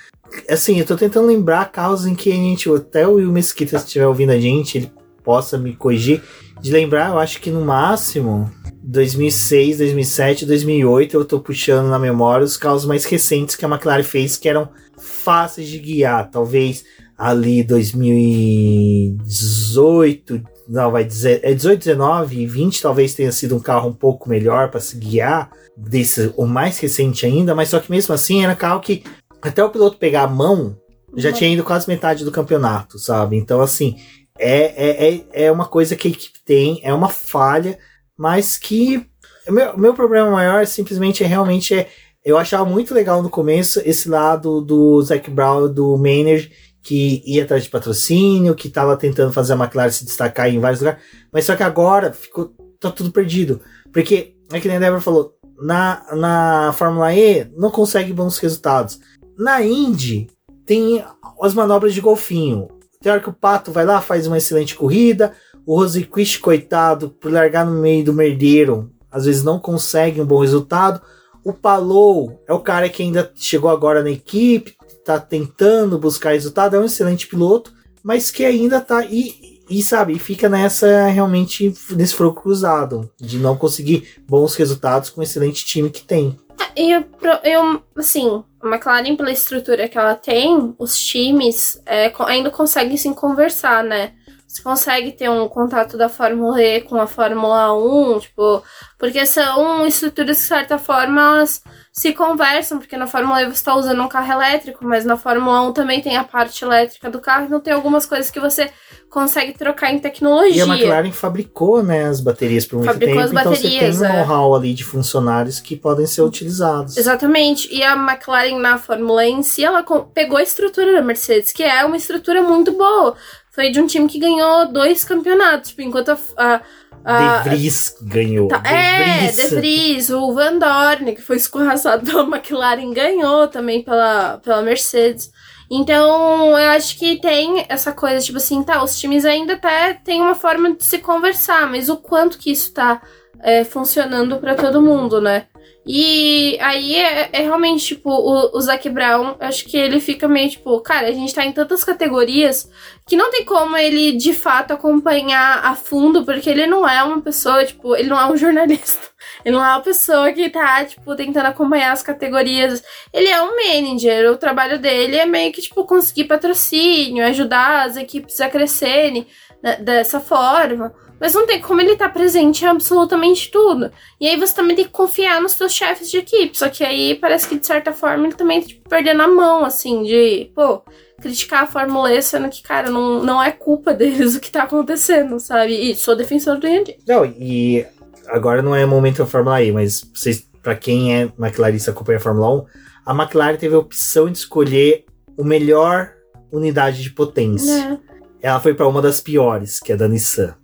Assim, eu tô tentando lembrar carros em que a gente. Até o Will Mesquita, se estiver ouvindo a gente, ele possa me corrigir. De lembrar, eu acho que no máximo 2006, 2007, 2008, eu tô puxando na memória os carros mais recentes que a McLaren fez, que eram fáceis de guiar. Talvez ali 2018, não, vai dizer, é 18, 19 e 20 talvez tenha sido um carro um pouco melhor para se guiar, desse, o mais recente ainda, mas só que mesmo assim era carro que até o piloto pegar a mão já Uhum. tinha ido quase metade do campeonato, sabe? Então assim, é, é, é, é uma coisa que a equipe tem, é uma falha, mas que o meu, meu problema maior simplesmente é realmente é, eu achava muito legal no começo esse lado do Zac Brown, do Maynard, que ia atrás de patrocínio, que estava tentando fazer a McLaren se destacar em vários lugares, mas só que agora ficou tá tudo perdido, porque é que nem a Débora falou, na, na Fórmula E não consegue bons resultados. Na Indy tem as manobras de golfinho. Tem hora que o Pato vai lá, faz uma excelente corrida, o Rosquist, coitado, por largar no meio do merdeiro, às vezes não consegue um bom resultado. O Palou é o cara que ainda chegou agora na equipe, tá tentando buscar resultado, é um excelente piloto, mas que ainda tá e, e sabe, fica nessa realmente nesse fogo cruzado de não conseguir bons resultados com o excelente time que tem. E eu, pro- eu, assim, a McLaren, pela estrutura que ela tem, os times é, ainda conseguem se conversar, né? Você consegue ter um contato da Fórmula E com a Fórmula 1, tipo, porque são estruturas que, de certa forma, elas se conversam, porque na Fórmula E você está usando um carro elétrico, mas na Fórmula 1 também tem a parte elétrica do carro, então tem algumas coisas que você consegue trocar em E tecnologia. a McLaren fabricou né, as baterias por muito Fabricou tempo, as então você tem um é. know-how ali de funcionários que podem ser utilizados. Exatamente. E a McLaren na Fórmula E em si, ela pegou a estrutura da Mercedes, que é uma estrutura muito boa. Foi de um time que ganhou dois campeonatos, tipo, enquanto a. a, a- De Vries ganhou. Tá- De é, Vries. De Vries, o Van Dorn, que foi escorraçado pela McLaren, ganhou também pela, pela Mercedes. Então, eu acho que tem essa coisa, tipo assim, tá, os times ainda até tem uma forma de se conversar, mas o quanto que isso tá é, funcionando para todo mundo, né? E aí é, é realmente, tipo, o, o Zac Brown, acho que ele fica meio tipo, cara, a gente tá em tantas categorias que não tem como ele de fato acompanhar a fundo, porque ele não é uma pessoa, tipo, ele não é um jornalista. Ele não é uma pessoa que tá, tipo, tentando acompanhar as categorias. Ele é um manager. O trabalho dele é meio que, tipo, conseguir patrocínio, ajudar as equipes a crescerem né, dessa forma. Mas não tem como ele estar tá presente em absolutamente tudo. E aí você também tem que confiar nos seus chefes de equipe. Só que aí parece que, de certa forma, ele também tá tipo, perdendo a mão, assim, de, pô, criticar a Fórmula E, sendo que, cara, não, não é culpa deles o que tá acontecendo, sabe? E sou defensor do Andy. Não, e agora não é momento da Fórmula E, mas vocês, pra quem é McLarista acompanha a Fórmula 1, a McLaren teve a opção de escolher o melhor unidade de potência. É. Ela foi para uma das piores, que é da Nissan.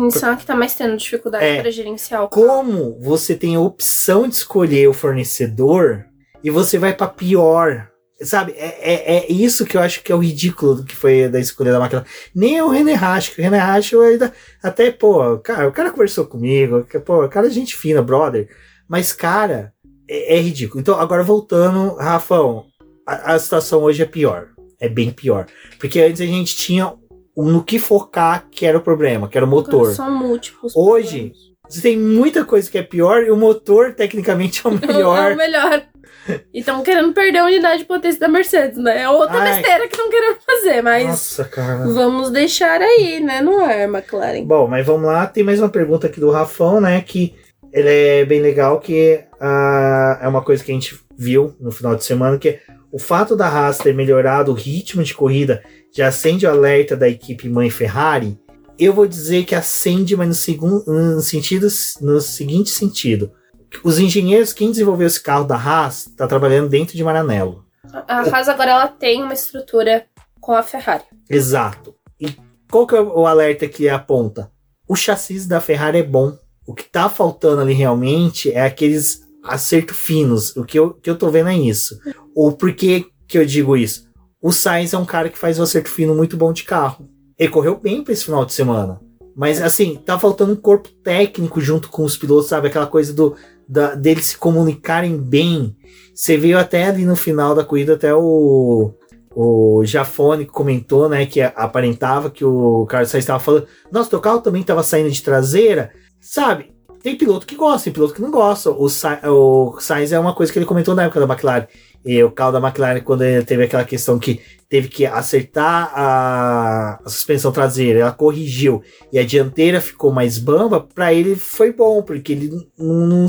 Nissan que tá mais tendo dificuldade é, para gerenciar o. Como você tem a opção de escolher o fornecedor e você vai para pior. Sabe, é, é, é, isso que eu acho que é o ridículo do que foi da escolha da máquina. Nem é o René Rasch, o René Rasch ainda, até, pô, cara, o cara conversou comigo, pô, o cara é gente fina, brother. Mas, cara, é, é ridículo. Então, agora voltando, Rafão, a, a situação hoje é pior. É bem pior. Porque antes a gente tinha no que focar que era o problema, que era o motor. São múltiplos. Hoje, problemas. você tem muita coisa que é pior e o motor, tecnicamente, é o melhor. é o melhor. E estão querendo perder a unidade de potência da Mercedes, né? É outra Ai. besteira que estão querendo fazer, mas. Nossa, cara. Vamos deixar aí, né? Não é, McLaren. Bom, mas vamos lá. Tem mais uma pergunta aqui do Rafão, né? Que ele é bem legal, que uh, é uma coisa que a gente viu no final de semana, que é o fato da Haas ter melhorado o ritmo de corrida já acende o alerta da equipe mãe Ferrari, eu vou dizer que acende, mas no, segundo, no, sentido, no seguinte sentido. Os engenheiros, quem desenvolveu esse carro da Haas, está trabalhando dentro de Maranello. A Haas agora ela tem uma estrutura com a Ferrari. Exato. E qual que é o alerta que aponta? O chassi da Ferrari é bom. O que está faltando ali realmente é aqueles acertos finos. O que eu, que eu tô vendo é isso. Ou por que, que eu digo isso? O Sainz é um cara que faz um acerto fino muito bom de carro. Ele correu bem para esse final de semana. Mas assim, tá faltando um corpo técnico junto com os pilotos, sabe? Aquela coisa do da, deles se comunicarem bem. Você viu até ali no final da corrida, até o, o Jafone comentou, né, que aparentava que o Carlos Sainz estava falando, nossa, teu carro também estava saindo de traseira, sabe? Tem piloto que gosta, tem piloto que não gosta. O, Sa o Sainz é uma coisa que ele comentou na época da McLaren. E o carro da McLaren, quando ele teve aquela questão que teve que acertar a, a suspensão traseira, ela corrigiu e a dianteira ficou mais bamba, para ele foi bom, porque ele não, não,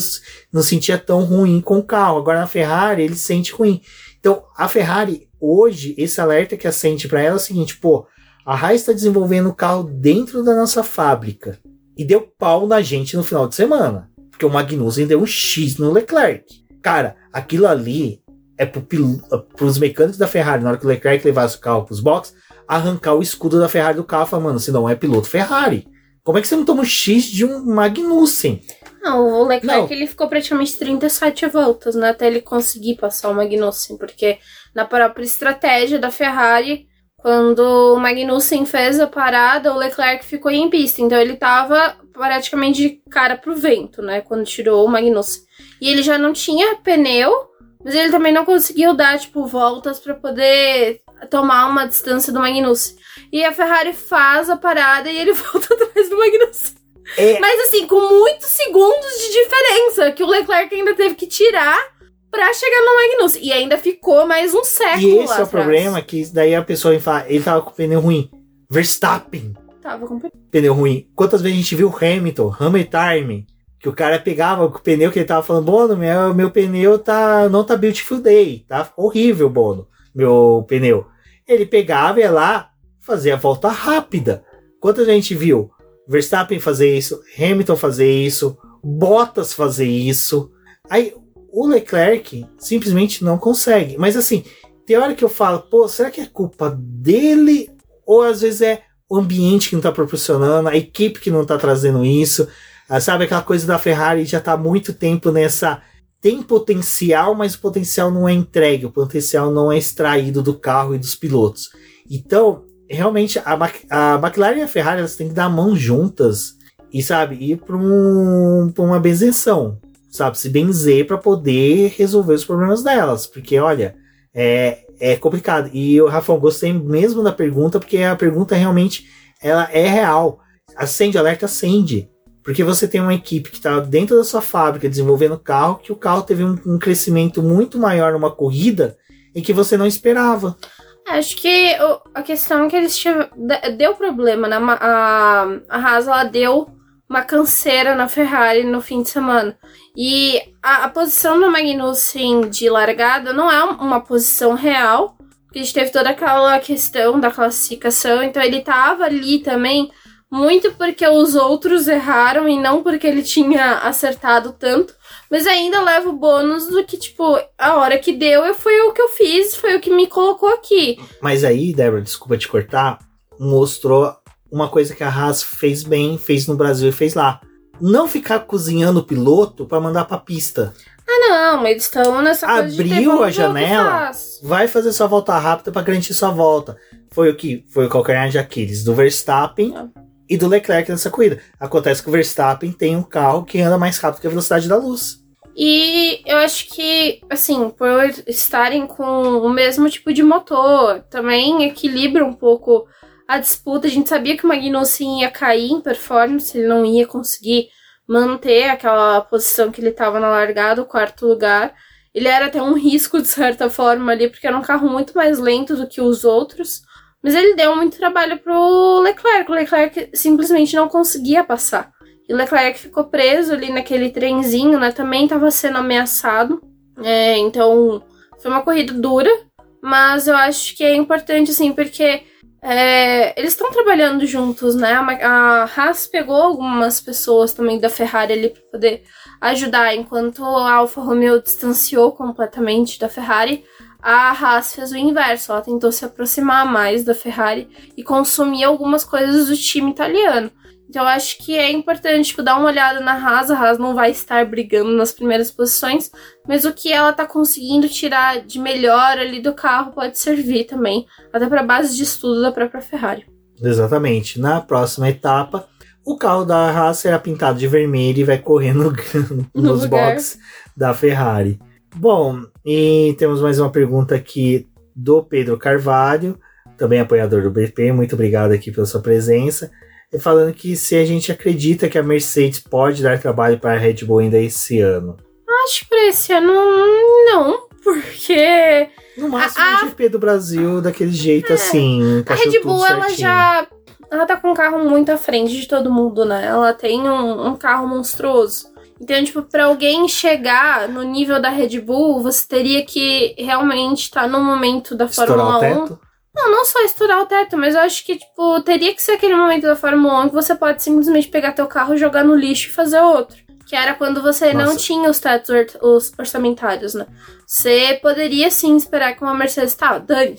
não sentia tão ruim com o carro. Agora na Ferrari ele sente ruim. Então a Ferrari, hoje, esse alerta que acende para ela é o seguinte: pô, a Haas está desenvolvendo o carro dentro da nossa fábrica e deu pau na gente no final de semana. Porque o Magnussen deu um X no Leclerc. Cara, aquilo ali é para os mecânicos da Ferrari, na hora que o Leclerc levasse o carro para os boxes, arrancar o escudo da Ferrari do carro, falando, mano, se não é piloto Ferrari. Como é que você não toma um X de um Magnussen? Não, o Leclerc não. ele ficou praticamente 37 voltas, né, até ele conseguir passar o Magnussen, porque na própria estratégia da Ferrari, quando o Magnussen fez a parada, o Leclerc ficou em pista, então ele tava praticamente de cara pro vento, né, quando tirou o Magnussen. E ele já não tinha pneu, mas ele também não conseguiu dar, tipo, voltas para poder tomar uma distância do Magnussen. E a Ferrari faz a parada e ele volta atrás do Magnussen. É... Mas assim, com muitos segundos de diferença, que o Leclerc ainda teve que tirar pra chegar no Magnussen. E ainda ficou mais um século. E esse é o problema, que daí a pessoa fala, ele tava com pneu ruim. Verstappen. Tava com pneu ruim. Quantas vezes a gente viu Hamilton, Hammer Time, que o cara pegava o pneu que ele tava falando, Bono, meu, meu pneu tá, não tá beautiful day, tá horrível, Bono, meu pneu. Ele pegava e ia lá, fazia a volta rápida. Quanta gente viu Verstappen fazer isso, Hamilton fazer isso, Bottas fazer isso. Aí o Leclerc simplesmente não consegue. Mas assim, tem hora que eu falo, pô, será que é culpa dele? Ou às vezes é o ambiente que não tá proporcionando, a equipe que não tá trazendo isso. Ah, sabe aquela coisa da Ferrari já tá há muito tempo nessa tem potencial, mas o potencial não é entregue, o potencial não é extraído do carro e dos pilotos. Então, realmente, a, a McLaren e a Ferrari elas têm que dar a mão juntas e, sabe, ir para um, uma benzeção, sabe, se benzer para poder resolver os problemas delas, porque, olha, é, é complicado. E o Rafael, gostei mesmo da pergunta, porque a pergunta realmente ela é real. Acende alerta, acende. Porque você tem uma equipe que está dentro da sua fábrica desenvolvendo carro, que o carro teve um, um crescimento muito maior numa corrida e que você não esperava. Acho que a questão é que eles tiveram, deu problema, né? A, a Haas ela deu uma canseira na Ferrari no fim de semana. E a, a posição do Magnussen de largada não é uma posição real, porque a gente teve toda aquela questão da classificação, então ele tava ali também muito porque os outros erraram e não porque ele tinha acertado tanto. Mas ainda leva o bônus do que, tipo, a hora que deu eu foi o que eu fiz, foi o que me colocou aqui. Mas aí, Débora, desculpa te cortar, mostrou uma coisa que a Haas fez bem, fez no Brasil e fez lá. Não ficar cozinhando o piloto para mandar pra pista. Ah, não, eles estão nessa Abriu a janela, vai fazer sua volta rápida para garantir sua volta. Foi o que? Foi o calcanhar de Aquiles do Verstappen ah. E do Leclerc nessa corrida. Acontece que o Verstappen tem um carro que anda mais rápido que a velocidade da luz. E eu acho que, assim, por estarem com o mesmo tipo de motor, também equilibra um pouco a disputa. A gente sabia que o Magnussen ia cair em performance, ele não ia conseguir manter aquela posição que ele estava na largada, o quarto lugar. Ele era até um risco, de certa forma, ali, porque era um carro muito mais lento do que os outros. Mas ele deu muito trabalho pro Leclerc. O Leclerc simplesmente não conseguia passar. E o Leclerc ficou preso ali naquele trenzinho, né? Também estava sendo ameaçado. É, então, foi uma corrida dura. Mas eu acho que é importante, assim, porque é, eles estão trabalhando juntos, né? A Haas pegou algumas pessoas também da Ferrari ali para poder ajudar, enquanto a Alfa Romeo distanciou completamente da Ferrari. A Haas fez o inverso, ela tentou se aproximar mais da Ferrari e consumir algumas coisas do time italiano. Então eu acho que é importante tipo, dar uma olhada na Haas. A Haas não vai estar brigando nas primeiras posições, mas o que ela tá conseguindo tirar de melhor ali do carro pode servir também, até para base de estudo da própria Ferrari. Exatamente. Na próxima etapa, o carro da Haas será pintado de vermelho e vai correr no, nos boxes da Ferrari. Bom, e temos mais uma pergunta aqui do Pedro Carvalho, também apoiador do BP. Muito obrigado aqui pela sua presença falando que se a gente acredita que a Mercedes pode dar trabalho para a Red Bull ainda esse ano. Acho que para esse ano não, porque no máximo a, o GP do Brasil daquele jeito é, assim. A Red Bull ela já ela tá com um carro muito à frente de todo mundo, né? Ela tem um, um carro monstruoso. Então, tipo, pra alguém chegar no nível da Red Bull, você teria que realmente estar tá no momento da Fórmula 1. Não, não só estourar o teto, mas eu acho que, tipo, teria que ser aquele momento da Fórmula 1 que você pode simplesmente pegar teu carro, jogar no lixo e fazer outro. Que era quando você Nossa. não tinha os tetos or os orçamentários, né? Você poderia sim esperar que uma Mercedes, tá, dane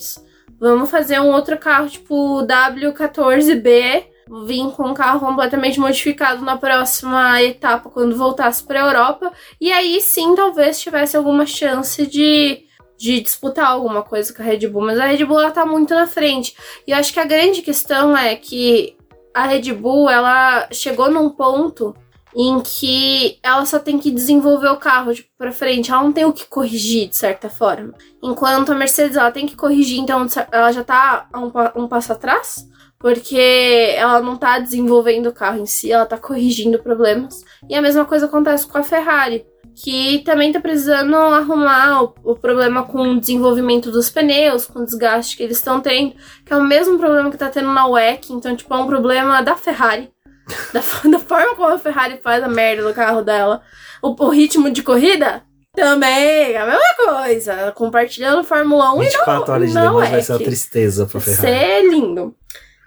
Vamos fazer um outro carro, tipo W14B, vir com um carro completamente modificado na próxima etapa, quando voltasse pra Europa. E aí sim, talvez tivesse alguma chance de de disputar alguma coisa com a Red Bull, mas a Red Bull ela tá muito na frente. E eu acho que a grande questão é que a Red Bull ela chegou num ponto em que ela só tem que desenvolver o carro tipo, para frente, ela não tem o que corrigir de certa forma. Enquanto a Mercedes ela tem que corrigir, então ela já tá um, um passo atrás, porque ela não tá desenvolvendo o carro em si, ela tá corrigindo problemas. E a mesma coisa acontece com a Ferrari que também tá precisando arrumar o, o, problema com o desenvolvimento dos pneus, com o desgaste que eles estão tendo, que é o mesmo problema que tá tendo na WEC, então, tipo, é um problema da Ferrari. da, da, forma como a Ferrari faz a merda do carro dela. O, o ritmo de corrida também é a mesma coisa. Compartilhando Fórmula 1 24 e não, horas de demais vai ser uma tristeza pra Ferrari. Isso é lindo.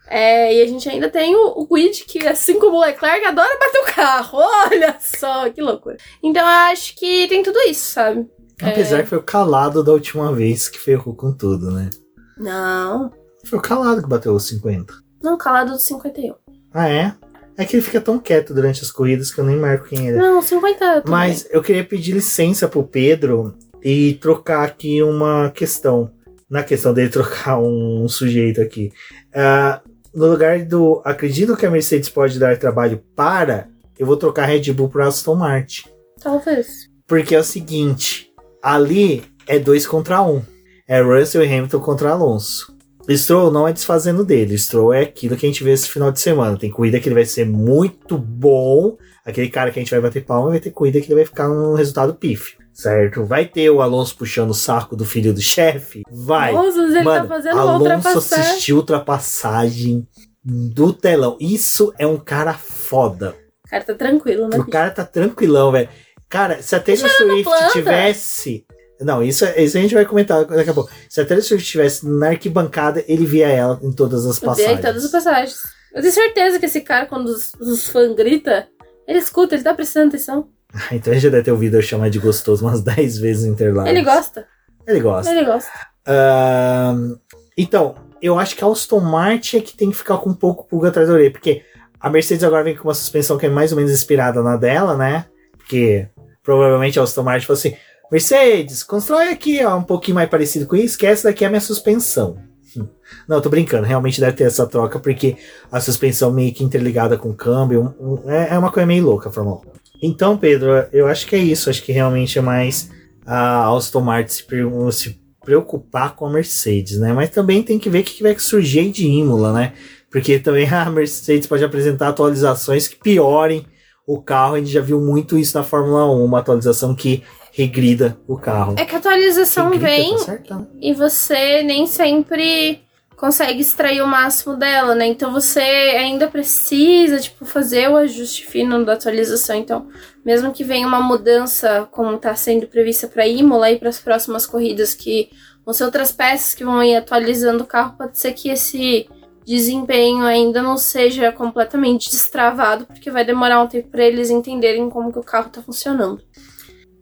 É, e a gente ainda tem o, o Guid, que assim como o Leclerc, adora bater o carro. Olha só, que loucura. Então eu acho que tem tudo isso, sabe? Apesar é... que foi o calado da última vez que ferrou com tudo, né? Não. Foi o calado que bateu os 50. Não, o calado dos 51. Ah, é? É que ele fica tão quieto durante as corridas que eu nem marco quem ele é. Não, 50 também. Mas eu queria pedir licença pro Pedro e trocar aqui uma questão. Na questão dele trocar um sujeito aqui. Ah, no lugar do. Acredito que a Mercedes pode dar trabalho para. Eu vou trocar Red Bull para Aston Martin. Talvez. Porque é o seguinte: ali é dois contra um. É Russell e Hamilton contra Alonso. Stroll não é desfazendo dele. Stroll é aquilo que a gente vê esse final de semana. Tem corrida que ele vai ser muito bom. Aquele cara que a gente vai bater palma vai ter corrida que ele vai ficar num resultado pífio. Certo? Vai ter o Alonso puxando o saco do filho do chefe? Vai. Nossa, ele Mano, tá fazendo Alonso ultrapassagem. assistiu ultrapassagem do telão. Isso é um cara foda. O cara tá tranquilo, né? O cara tá tranquilão, velho. Cara, se a Taylor Swift tivesse. Não, isso, isso a gente vai comentar daqui a pouco. Se a Taylor Swift estivesse na arquibancada, ele via ela em todas as Eu dei passagens. todas as passagens. Eu tenho certeza que esse cara, quando os, os fãs gritam, ele escuta, ele tá prestando atenção. Então ele já deve ter ouvido eu chamar de gostoso umas 10 vezes Interlagos. Ele gosta. Ele gosta. Ele gosta. Ahn, então, eu acho que a Aston Martin é que tem que ficar com um pouco pulga atrás da orelha, porque a Mercedes agora vem com uma suspensão que é mais ou menos inspirada na dela, né? Porque provavelmente a Aston Martin falou assim: Mercedes, constrói aqui ó, um pouquinho mais parecido com isso, que essa daqui é a minha suspensão. Não, tô brincando, realmente deve ter essa troca, porque a suspensão meio que interligada com o câmbio um- um- é, é uma coisa meio louca, Fórmula 1. Então, Pedro, eu acho que é isso. Acho que realmente é mais a Aston Martin se, pre- se preocupar com a Mercedes, né? Mas também tem que ver o que vai surgir de Imola, né? Porque também a Mercedes pode apresentar atualizações que piorem o carro. A gente já viu muito isso na Fórmula 1, uma atualização que regrida o carro. É que a atualização Regrida, vem tá e você nem sempre consegue extrair o máximo dela, né? Então você ainda precisa, tipo, fazer o ajuste fino da atualização. Então, mesmo que venha uma mudança, como está sendo prevista para Imola e para as próximas corridas, que vão ser outras peças que vão ir atualizando o carro, pode ser que esse desempenho ainda não seja completamente destravado, porque vai demorar um tempo para eles entenderem como que o carro está funcionando.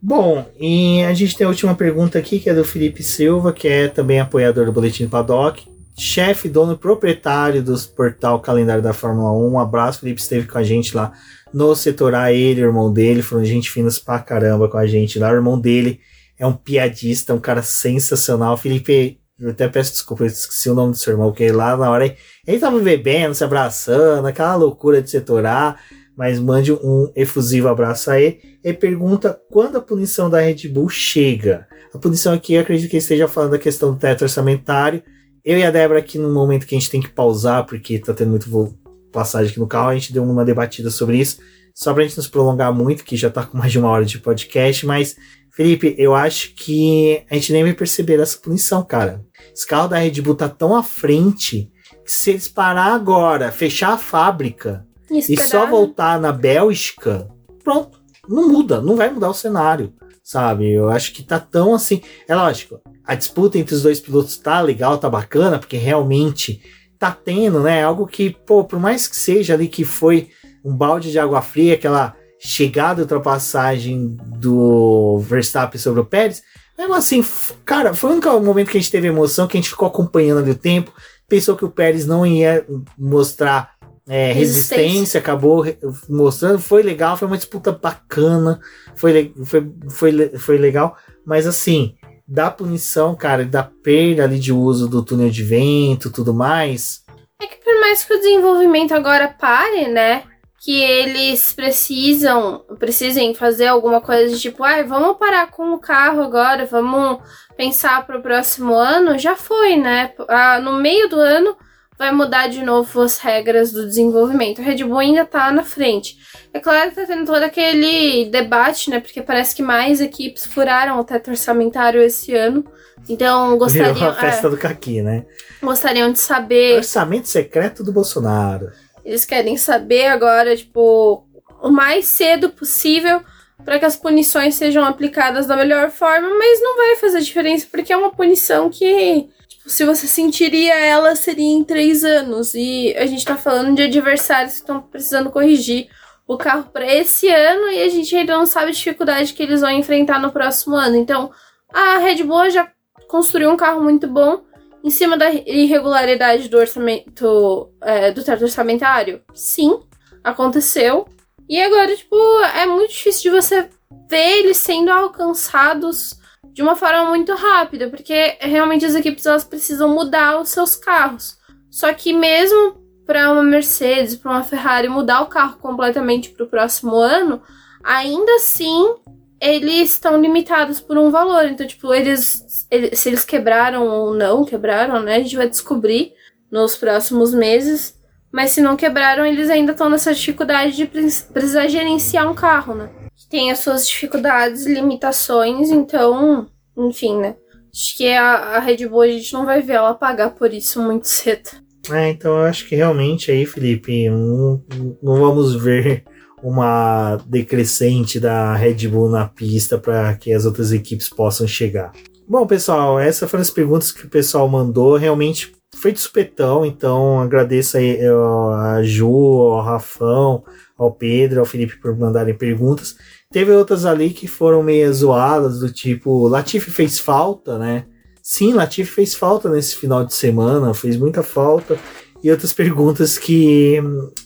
Bom, e a gente tem a última pergunta aqui, que é do Felipe Silva, que é também apoiador do Boletim Paddock, chefe, dono e proprietário do portal Calendário da Fórmula 1. Um abraço, Felipe esteve com a gente lá no setor A, ele e o irmão dele, foram gente finas pra caramba com a gente lá. O irmão dele é um piadista, um cara sensacional. Felipe, eu até peço desculpa, eu esqueci o nome do seu irmão, porque lá na hora ele tava bebendo, se abraçando, aquela loucura de setor A, mas mande um efusivo abraço a ele. Ele pergunta quando a punição da Red Bull chega. A punição aqui, eu acredito que esteja falando da questão do teto orçamentário. Eu e a Débora aqui no momento que a gente tem que pausar, porque tá tendo muito passagem aqui no carro, a gente deu uma debatida sobre isso, só pra gente não se prolongar muito, que já tá com mais de uma hora de podcast, mas, Felipe, eu acho que a gente nem vai perceber essa punição, cara. Esse carro da Red Bull tá tão à frente que se eles parar agora, fechar a fábrica, e esperar, só né? voltar na Bélgica, pronto. Não muda, não vai mudar o cenário, sabe? Eu acho que tá tão assim. É lógico, a disputa entre os dois pilotos tá legal, tá bacana, porque realmente tá tendo, né? Algo que, pô, por mais que seja ali que foi um balde de água fria, aquela chegada e ultrapassagem do Verstappen sobre o Pérez, mesmo assim, cara, foi o único momento que a gente teve emoção, que a gente ficou acompanhando ali o tempo, pensou que o Pérez não ia mostrar é, Resistência. resistência, acabou mostrando, foi legal, foi uma disputa bacana, foi, foi, foi, foi legal, mas assim, da punição, cara, da perda ali de uso do túnel de vento tudo mais, É que por mais que o desenvolvimento agora pare, né? Que eles precisam, precisem fazer alguma coisa de tipo, ai, vamos parar com o carro agora, vamos pensar pro próximo ano, já foi, né? Ah, no meio do ano vai mudar de novo as regras do desenvolvimento. A Red Bull ainda tá na frente. É claro que tá tendo todo aquele debate, né? Porque parece que mais equipes furaram o teto orçamentário esse ano. Então virou gostariam, a festa é, do Caqui, né? gostariam de saber Orçamento secreto do Bolsonaro. eles querem saber agora, tipo, o mais cedo possível para que as punições sejam aplicadas da melhor forma, mas não vai fazer diferença porque é uma punição que, tipo, se você sentiria ela, seria em três anos. E a gente tá falando de adversários que estão precisando corrigir o carro para esse ano e a gente ainda não sabe a dificuldade que eles vão enfrentar no próximo ano. Então, a Red Bull já construiu um carro muito bom em cima da irregularidade do orçamento é, do teto orçamentário? Sim. aconteceu. E agora, tipo, é muito difícil de você ver eles sendo alcançados de uma forma muito rápida, porque realmente as equipes elas precisam mudar os seus carros. Só que mesmo para uma Mercedes, para uma Ferrari mudar o carro completamente para o próximo ano, ainda assim eles estão limitados por um valor. Então, tipo, eles, eles, se eles quebraram ou não quebraram, né? A gente vai descobrir nos próximos meses. Mas se não quebraram, eles ainda estão nessa dificuldade de precisar gerenciar um carro, né? Tem as suas dificuldades, limitações, então, enfim, né? Acho que a, a Red Bull a gente não vai ver ela pagar por isso muito cedo. É, então eu acho que realmente aí, Felipe, não, não vamos ver uma decrescente da Red Bull na pista para que as outras equipes possam chegar. Bom, pessoal, essas foram as perguntas que o pessoal mandou. Realmente foi de supetão, então agradeço aí a Ju, ao Rafão, ao Pedro, ao Felipe por mandarem perguntas. Teve outras ali que foram meio zoadas, do tipo, Latifi fez falta, né? Sim, Latifi fez falta nesse final de semana, fez muita falta e outras perguntas que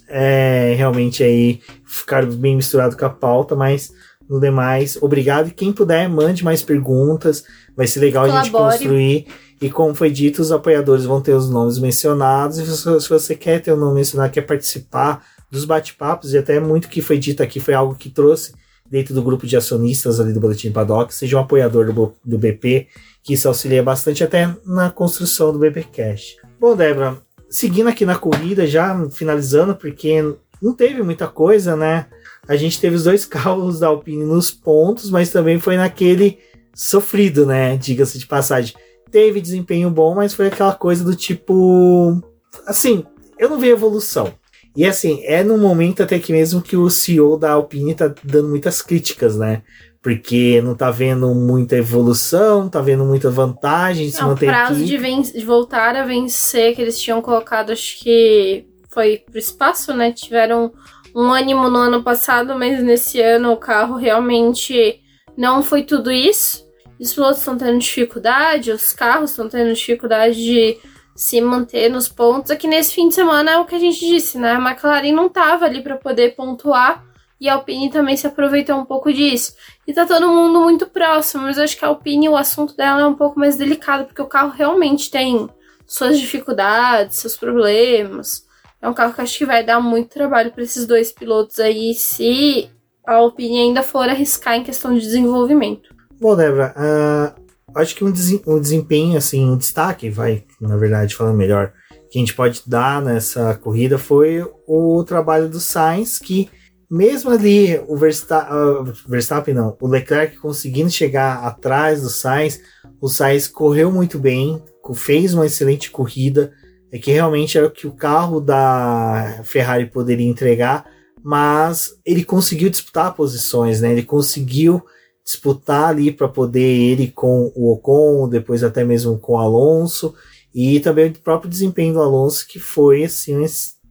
é, realmente aí ficaram bem misturado com a pauta, mas no demais, obrigado. E quem puder, mande mais perguntas. Vai ser legal Colabore. a gente construir. E como foi dito, os apoiadores vão ter os nomes mencionados. E se você quer ter o um nome mencionado, quer participar dos bate-papos, e até muito que foi dito aqui foi algo que trouxe dentro do grupo de acionistas ali do Boletim Paddock, seja um apoiador do, do BP, que isso auxilia bastante até na construção do BP Cash. Bom, Débora, seguindo aqui na corrida, já finalizando, porque não teve muita coisa, né? A gente teve os dois carros da Alpine nos pontos, mas também foi naquele sofrido, né? Diga-se de passagem. Teve desempenho bom, mas foi aquela coisa do tipo. Assim, eu não vi evolução. E assim, é no momento até que mesmo que o CEO da Alpine tá dando muitas críticas, né? Porque não tá vendo muita evolução, tá vendo muita vantagem de se manter O prazo de, de, voltar a vencer que eles tinham colocado, acho que foi pro espaço, né? Tiveram um ânimo no ano passado, mas nesse ano o carro realmente não foi tudo isso. Os pilotos estão tendo dificuldade, os carros estão tendo dificuldade de se manter nos pontos. Aqui nesse fim de semana é o que a gente disse, né? A McLaren não tava ali para poder pontuar e a Alpine também se aproveitou um pouco disso. E tá todo mundo muito próximo, mas eu acho que a Alpine, o assunto dela é um pouco mais delicado, porque o carro realmente tem suas dificuldades, seus problemas. É um carro que acho que vai dar muito trabalho para esses dois pilotos aí, se a Alpine ainda for arriscar em questão de desenvolvimento. Bom, Débora, uh, acho que um, desempenho, assim, um destaque, vai, na verdade, falando melhor, que a gente pode dar nessa corrida foi o trabalho do Sainz, que mesmo ali o Verstappen, uh, Verstappen não, o Leclerc conseguindo chegar atrás do Sainz, o Sainz correu muito bem, fez uma excelente corrida, é que realmente era o que o carro da Ferrari poderia entregar, mas ele conseguiu disputar posições, né? Ele conseguiu disputar ali para poder ele com o Ocon, depois até mesmo com o Alonso, e também o próprio desempenho do Alonso que foi assim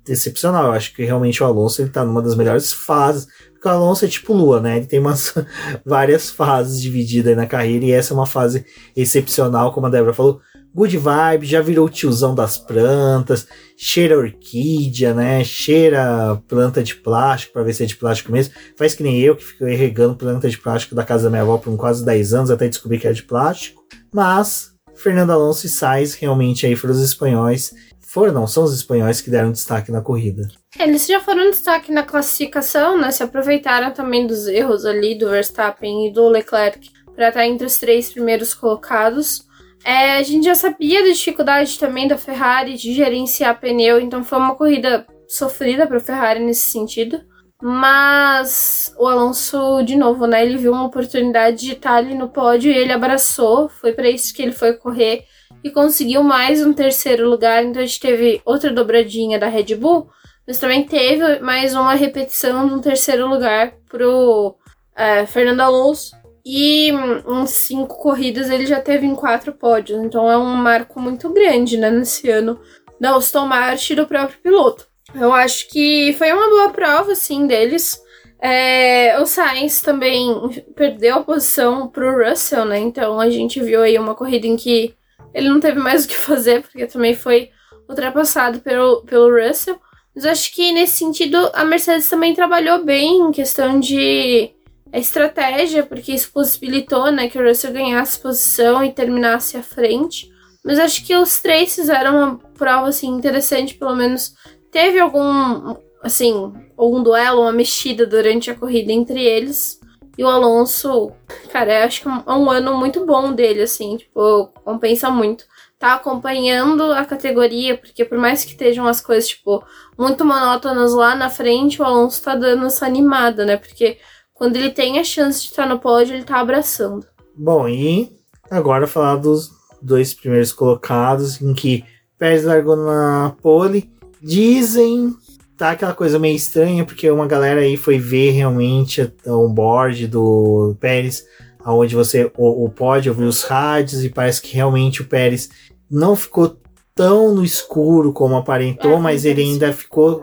excepcional. Eu acho que realmente o Alonso ele tá numa das melhores fases. Porque o Alonso é tipo Lua, né? Ele tem umas várias fases divididas na carreira e essa é uma fase excepcional, como a Débora falou. Good vibe, já virou tiozão das plantas, cheira orquídea, né? Cheira planta de plástico para ver se é de plástico mesmo. Faz que nem eu que fico regando planta de plástico da casa da minha avó por quase 10 anos até descobrir que é de plástico. Mas Fernando Alonso e Sainz realmente aí foram os espanhóis foram, não, são os espanhóis que deram destaque na corrida. Eles já foram destaque na classificação, né? Se aproveitaram também dos erros ali do Verstappen e do Leclerc para estar entre os três primeiros colocados. É, a gente já sabia da dificuldade também da Ferrari de gerenciar pneu, então foi uma corrida sofrida para a Ferrari nesse sentido. Mas o Alonso, de novo, né? Ele viu uma oportunidade de estar ali no pódio e ele abraçou. Foi para isso que ele foi correr e conseguiu mais um terceiro lugar. Então a gente teve outra dobradinha da Red Bull, mas também teve mais uma repetição de um terceiro lugar pro é, Fernando Alonso. E em cinco corridas ele já teve em quatro pódios. Então é um marco muito grande, né, nesse ano da Aston Martin do próprio piloto. Eu acho que foi uma boa prova, assim, deles. É, o Sainz também perdeu a posição pro Russell, né? Então a gente viu aí uma corrida em que ele não teve mais o que fazer, porque também foi ultrapassado pelo, pelo Russell. Mas acho que nesse sentido a Mercedes também trabalhou bem em questão de estratégia, porque isso possibilitou né, que o Russell ganhasse posição e terminasse à frente. Mas acho que os três fizeram uma prova assim, interessante, pelo menos teve algum assim, algum duelo, uma mexida durante a corrida entre eles. E o Alonso, cara, acho que é um ano muito bom dele, assim, tipo, compensa muito. Tá acompanhando a categoria, porque por mais que estejam as coisas, tipo, muito monótonas lá na frente, o Alonso tá dando essa animada, né? Porque quando ele tem a chance de estar no pódio, ele tá abraçando. Bom, e agora falar dos dois primeiros colocados, em que Pérez largou na pole. Dizem tá aquela coisa meio estranha, porque uma galera aí foi ver realmente o board do Pérez, aonde você o, o pode ouvir os rádios e parece que realmente o Pérez não ficou tão no escuro como aparentou, é, mas ele ainda ficou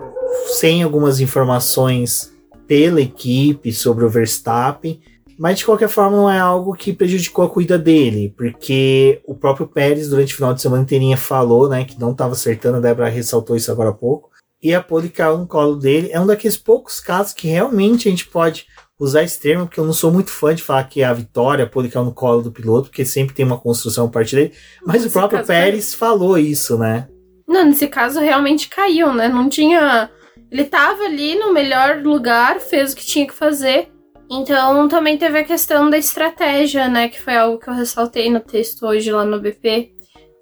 sem algumas informações pela equipe sobre o Verstappen. Mas de qualquer forma não é algo que prejudicou a corrida dele, porque o próprio Pérez durante o final de semana inteirinha falou, né, que não estava acertando, a Débora ressaltou isso agora há pouco, e a pole caiu no colo dele. É um daqueles poucos casos que realmente a gente pode usar esse termo, porque eu não sou muito fã de falar que é a vitória, a pole caiu no colo do piloto, porque sempre tem uma construção a partir dele. Mas nesse o próprio Pérez falou isso, né? Não, nesse caso realmente caiu, né? Não tinha. Ele tava ali no melhor lugar, fez o que tinha que fazer. Então também teve a questão da estratégia, né? Que foi algo que eu ressaltei no texto hoje lá no BP,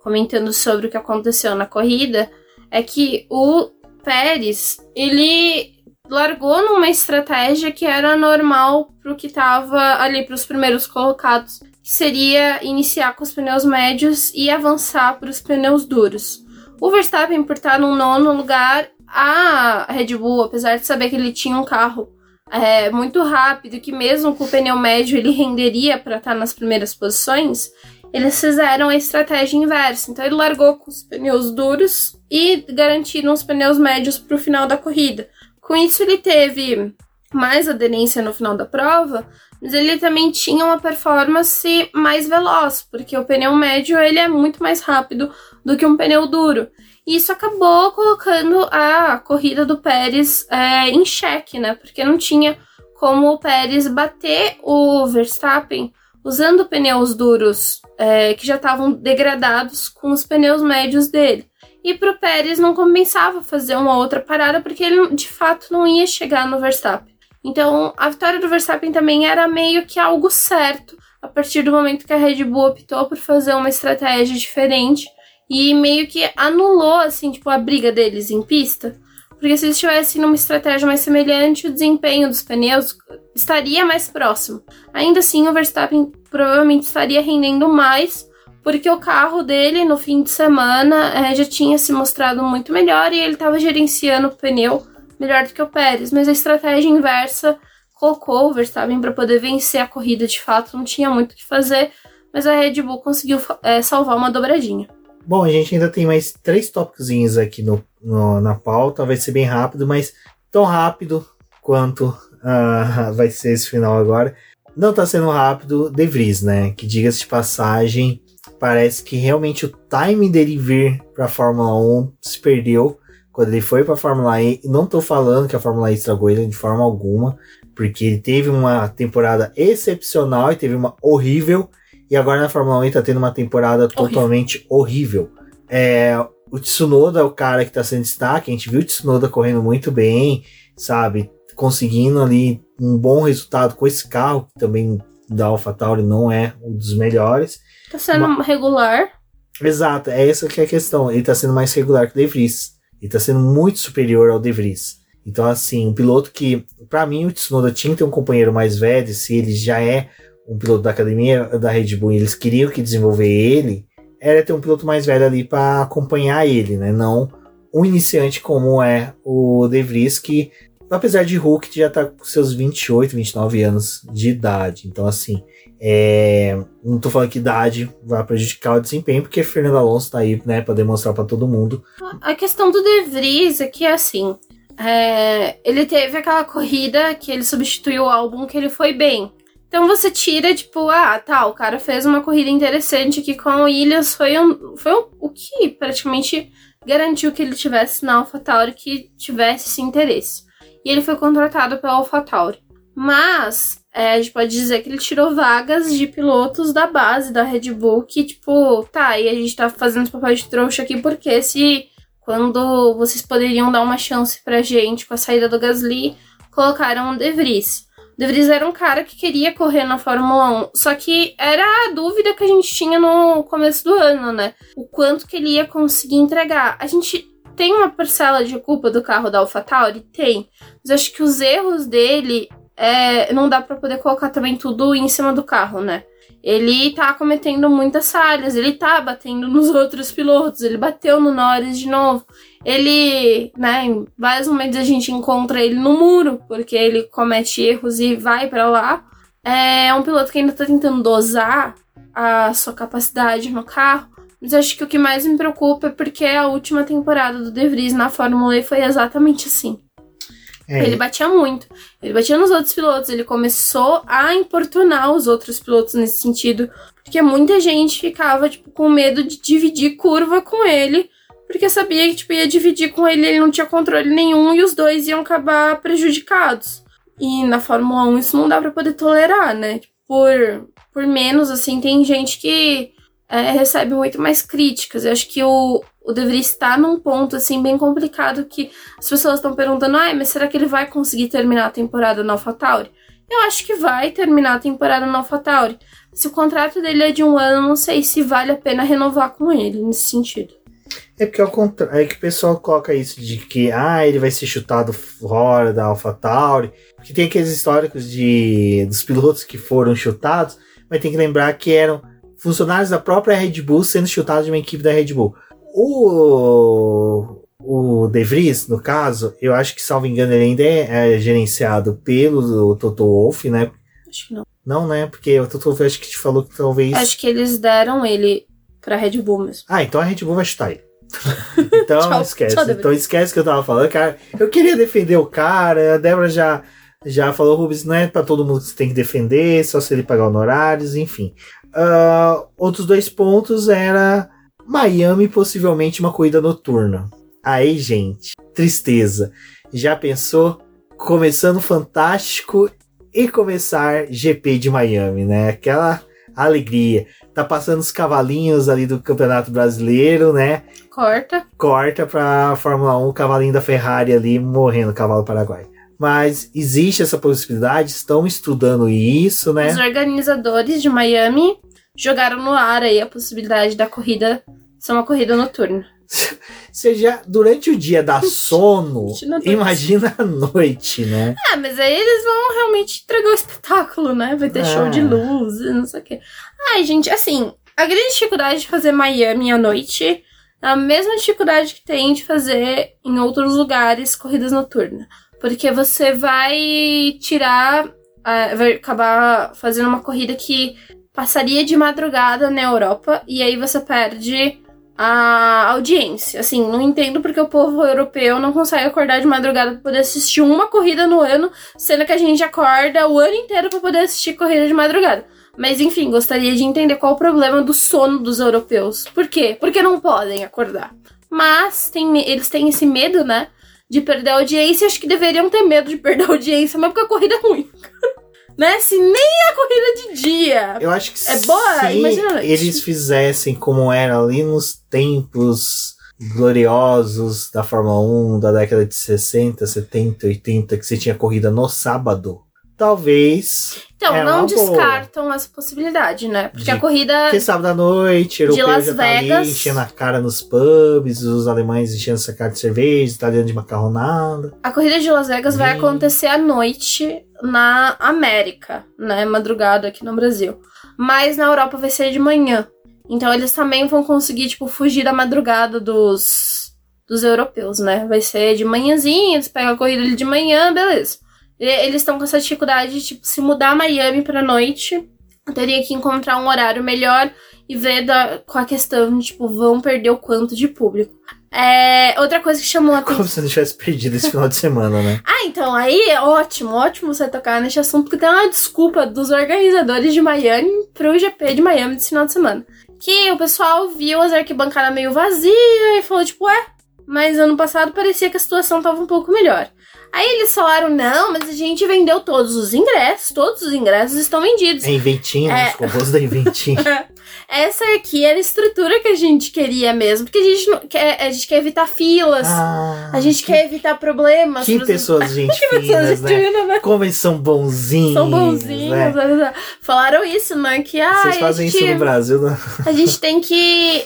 comentando sobre o que aconteceu na corrida. É que o Pérez, ele largou numa estratégia que era normal pro que tava ali pros primeiros colocados, que seria iniciar com os pneus médios e avançar para os pneus duros. O Verstappen, por estar no nono lugar, a Red Bull, apesar de saber que ele tinha um carro é, muito rápido, que mesmo com o pneu médio ele renderia para estar nas primeiras posições, eles fizeram a estratégia inversa. Então ele largou com os pneus duros e garantiram os pneus médios para o final da corrida. Com isso ele teve mais aderência no final da prova, mas ele também tinha uma performance mais veloz, porque o pneu médio ele é muito mais rápido do que um pneu duro. E isso acabou colocando a corrida do Pérez é, em xeque, né? Porque não tinha como o Pérez bater o Verstappen usando pneus duros é, que já estavam degradados com os pneus médios dele. E para o Pérez não compensava fazer uma outra parada porque ele de fato não ia chegar no Verstappen. Então a vitória do Verstappen também era meio que algo certo a partir do momento que a Red Bull optou por fazer uma estratégia diferente e meio que anulou assim tipo a briga deles em pista. Porque se eles tivessem numa estratégia mais semelhante, o desempenho dos pneus estaria mais próximo. Ainda assim, o Verstappen provavelmente estaria rendendo mais, porque o carro dele no fim de semana é, já tinha se mostrado muito melhor e ele estava gerenciando o pneu melhor do que o Pérez. Mas a estratégia inversa colocou o Verstappen para poder vencer a corrida de fato, não tinha muito o que fazer, mas a Red Bull conseguiu é, salvar uma dobradinha. Bom, a gente ainda tem mais três tópicos aqui no, no, na pauta. Vai ser bem rápido, mas tão rápido quanto uh, vai ser esse final agora. Não tá sendo rápido De Vries, né? Que diga-se de passagem, parece que realmente o time dele vir pra Fórmula 1 se perdeu quando ele foi pra Fórmula E. Não tô falando que a Fórmula E estragou ele de forma alguma, porque ele teve uma temporada excepcional e teve uma horrível e agora na Fórmula 1 tá tendo uma temporada horrível. totalmente horrível. É, o Tsunoda é o cara que tá sendo destaque. A gente viu o Tsunoda correndo muito bem, sabe? Conseguindo ali um bom resultado com esse carro, que também da AlphaTauri não é um dos melhores. Tá sendo Uma... regular. Exato, é essa que é a questão. Ele tá sendo mais regular que o De Vries. Ele tá sendo muito superior ao De Vries. Então, assim, um piloto que, para mim, o Tsunoda tinha que ter um companheiro mais velho, se ele já é um piloto da academia da Red Bull eles queriam que desenvolver ele, era ter um piloto mais velho ali para acompanhar ele, né? Não um iniciante como é o De Vries, que apesar de Hulk já tá com seus 28, 29 anos de idade. Então, assim, é... não tô falando que idade vai prejudicar o desempenho, porque Fernando Alonso tá aí, né, pra demonstrar para todo mundo. A questão do De Vries é que, assim, é... ele teve aquela corrida que ele substituiu o álbum que ele foi bem. Então você tira, tipo, ah, tá, o cara fez uma corrida interessante aqui com o Williams, foi, um, foi um, o que praticamente garantiu que ele tivesse na AlphaTauri que tivesse esse interesse. E ele foi contratado pela AlphaTauri. Mas é, a gente pode dizer que ele tirou vagas de pilotos da base da Red Bull, que, tipo, tá, e a gente tá fazendo papel de trouxa aqui, porque se quando vocês poderiam dar uma chance pra gente com a saída do Gasly, colocaram o De Vries. De Vries era um cara que queria correr na Fórmula 1, só que era a dúvida que a gente tinha no começo do ano, né? O quanto que ele ia conseguir entregar. A gente tem uma parcela de culpa do carro da AlphaTauri? Tem. Mas acho que os erros dele é, não dá para poder colocar também tudo em cima do carro, né? Ele tá cometendo muitas falhas, ele tá batendo nos outros pilotos, ele bateu no Norris de novo. Ele, né, em vários momentos a gente encontra ele no muro, porque ele comete erros e vai para lá. É um piloto que ainda tá tentando dosar a sua capacidade no carro. Mas acho que o que mais me preocupa é porque a última temporada do De Vries na Fórmula E foi exatamente assim. É. Ele batia muito. Ele batia nos outros pilotos. Ele começou a importunar os outros pilotos nesse sentido. Porque muita gente ficava, tipo, com medo de dividir curva com ele. Porque sabia que, tipo, ia dividir com ele, ele não tinha controle nenhum e os dois iam acabar prejudicados. E na Fórmula 1 isso não dá pra poder tolerar, né? Por, por menos, assim, tem gente que é, recebe muito mais críticas. Eu acho que o, o deveria estar num ponto assim bem complicado que as pessoas estão perguntando: "Ai, mas será que ele vai conseguir terminar a temporada no AlphaTauri?" Eu acho que vai terminar a temporada no AlphaTauri. Se o contrato dele é de um ano, não sei se vale a pena renovar com ele nesse sentido. É porque ao contrário, é que o pessoal coloca isso de que ah, ele vai ser chutado fora da AlphaTauri, porque tem aqueles históricos de dos pilotos que foram chutados, mas tem que lembrar que eram funcionários da própria Red Bull sendo chutados de uma equipe da Red Bull. O, o De Vries, no caso, eu acho que, salvo engano, ele ainda é, é gerenciado pelo Toto Wolff, né? Acho que não. Não, né? Porque o Toto Wolff acho que te falou que talvez. Acho que eles deram ele pra Red Bull mesmo. Ah, então a Red Bull vai chutar ele. então tchau, esquece. Tchau, então esquece que eu tava falando, cara. Eu queria defender o cara, a Débora já, já falou, Rubens, não é pra todo mundo que você tem que defender, só se ele pagar honorários, enfim. Uh, outros dois pontos era Miami, possivelmente uma corrida noturna. Aí, gente, tristeza. Já pensou? Começando fantástico e começar GP de Miami, né? Aquela alegria. Tá passando os cavalinhos ali do Campeonato Brasileiro, né? Corta. Corta pra Fórmula 1, o cavalinho da Ferrari ali morrendo, cavalo paraguai. Mas existe essa possibilidade, estão estudando isso, né? Os organizadores de Miami jogaram no ar aí a possibilidade da corrida ser uma corrida noturna. Você já, durante o dia dá sono, imagina a noite, né? É, mas aí eles vão realmente entregar o espetáculo, né? Vai ter é. show de luz, não sei o quê. Ai, gente, assim, a grande dificuldade de fazer Miami à noite é a mesma dificuldade que tem de fazer em outros lugares corridas noturnas. Porque você vai tirar, uh, vai acabar fazendo uma corrida que passaria de madrugada na Europa e aí você perde a audiência. Assim, não entendo porque o povo europeu não consegue acordar de madrugada para poder assistir uma corrida no ano, sendo que a gente acorda o ano inteiro para poder assistir corrida de madrugada. Mas enfim, gostaria de entender qual o problema do sono dos europeus. Por quê? Porque não podem acordar. Mas tem, eles têm esse medo, né? De perder a audiência. Acho que deveriam ter medo de perder a audiência, mas porque a corrida é ruim. né? Se nem a corrida de dia. Eu acho que é boa, se imagina eles fizessem como era ali nos tempos gloriosos da Fórmula 1 da década de 60, 70, 80, que você tinha corrida no sábado. Talvez. Então, é não descartam boa. essa possibilidade, né? Porque de, a corrida. Que sábado à noite, europeu de Las já Vegas. tá ali, enchendo a cara nos pubs, os alemães enchendo essa cara de cerveja, italiano de macarronada. A corrida de Las Vegas e... vai acontecer à noite na América, né? Madrugada aqui no Brasil. Mas na Europa vai ser de manhã. Então eles também vão conseguir, tipo, fugir da madrugada dos, dos europeus, né? Vai ser de manhãzinha, eles pegam a corrida ali de manhã, beleza. Eles estão com essa dificuldade de, tipo, se mudar Miami pra noite, teria que encontrar um horário melhor e ver da, com a questão de, tipo, vão perder o quanto de público. É, outra coisa que chamou a atenção. Como se não tivesse perdido esse final de semana, né? ah, então, aí é ótimo, ótimo você tocar nesse assunto, porque tem uma desculpa dos organizadores de Miami pro GP de Miami desse final de semana. Que o pessoal viu as arquibancadas meio vazias e falou, tipo, ué, mas ano passado parecia que a situação tava um pouco melhor. Aí eles falaram: não, mas a gente vendeu todos os ingressos, todos os ingressos estão vendidos. É Inventinho, É. né? Os robôs da Inventinho. Essa aqui era a estrutura que a gente queria mesmo, porque a gente, não, quer, a gente quer evitar filas, Ah, a gente que, quer evitar problemas. Que pros- pessoas gente que pessoas finas, né? gentinas, né? Como eles são bonzinhos. São bonzinhos. né? Falaram isso, né? Que ah, Vocês fazem gente- isso no Brasil, né? A gente tem que.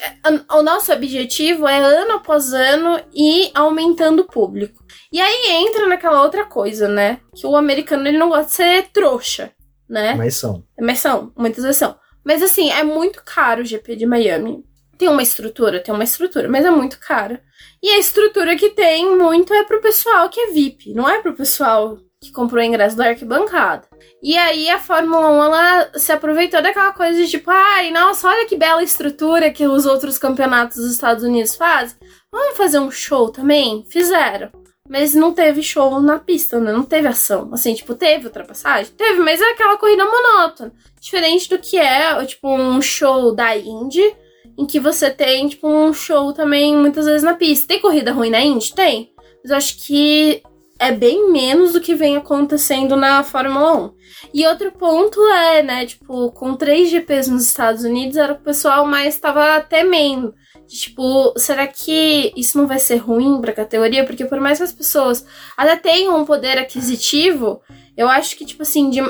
O nosso objetivo é ano após ano ir aumentando o público. E aí entra naquela outra coisa, né? Que o americano ele não gosta de ser trouxa, né? Mas são. Mas são, muitas vezes são. Mas assim, é muito caro o GP de Miami. Tem uma estrutura, tem uma estrutura, mas é muito caro. E a estrutura que tem muito é pro pessoal que é VIP, não é pro pessoal que comprou o ingresso da arquibancada. E aí a Fórmula 1 ela se aproveitou daquela coisa de tipo, ai, nossa, olha que bela estrutura que os outros campeonatos dos Estados Unidos fazem. Vamos fazer um show também? Fizeram. Mas não teve show na pista, né? Não teve ação. Assim, tipo, teve ultrapassagem? Teve, mas é aquela corrida monótona. Diferente do que é, tipo, um show da Indy, em que você tem, tipo, um show também muitas vezes na pista. Tem corrida ruim na Indy? Tem. Mas eu acho que é bem menos do que vem acontecendo na Fórmula 1. E outro ponto é, né, tipo, com três GPs nos Estados Unidos, era o pessoal mais estava temendo. Tipo, será que isso não vai ser ruim pra categoria? Porque por mais que as pessoas até tenham um poder aquisitivo, eu acho que, tipo assim, de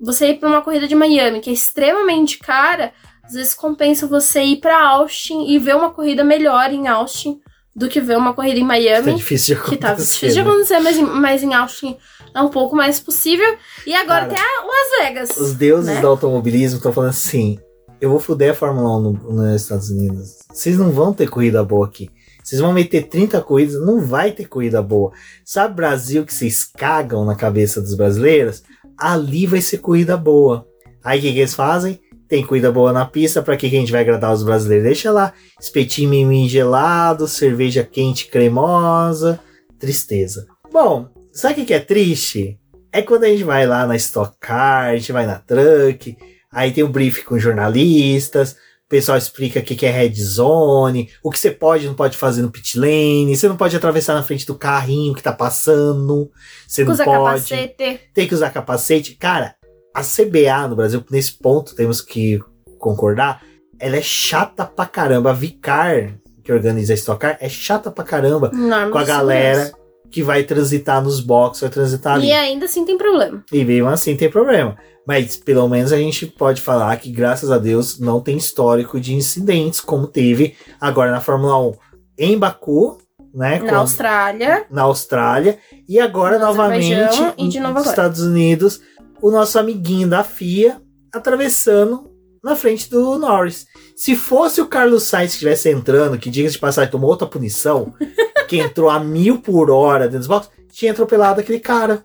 você ir pra uma corrida de Miami, que é extremamente cara, às vezes compensa você ir pra Austin e ver uma corrida melhor em Austin do que ver uma corrida em Tá Miami. difícil de Que tá difícil de né? acontecer, mas, em- mas em Austin é um pouco mais possível. E agora Cara, tem a Las Vegas. Os deuses né? do automobilismo estão falando assim: eu vou fuder a Fórmula 1 no- nos Estados Unidos. Vocês não vão ter corrida boa aqui. Vocês vão meter 30 corridas, não vai ter corrida boa. Sabe Brasil que vocês cagam na cabeça dos brasileiros? Ali vai ser corrida boa. Aí o que, que eles fazem? Tem corrida boa na pista, pra que, que a gente vai agradar os brasileiros? Deixa lá, espetinho mimim gelado, cerveja quente cremosa, tristeza. Bom, sabe o que, que é triste? É quando a gente vai lá na Stock Car, a gente vai na Truck, aí tem um briefing com jornalistas, o pessoal explica o que, que é red zone, o que você pode e não pode fazer no pit lane, você não pode atravessar na frente do carrinho que tá passando, você não pode capacete. tem que usar capacete. Cara, a CBA no Brasil, nesse ponto temos que concordar, ela é chata pra caramba. A Vicar, que organiza a Stock Car, é chata pra caramba com a galera segurança. Que vai transitar nos boxes, vai transitar ali. E ainda assim tem problema. E mesmo assim tem problema. Mas pelo menos a gente pode falar que, graças a Deus, não tem histórico de incidentes como teve agora na Fórmula 1 em Baku, né? Na Austrália. na Austrália e agora No novamente e nos. Estados Unidos, o nosso amiguinho da FIA atravessando na frente do Norris. Se fosse o Carlos Sainz que estivesse entrando, que diga de passagem tomou outra punição, que entrou a mil por hora dentro dos boxes, tinha atropelado aquele cara.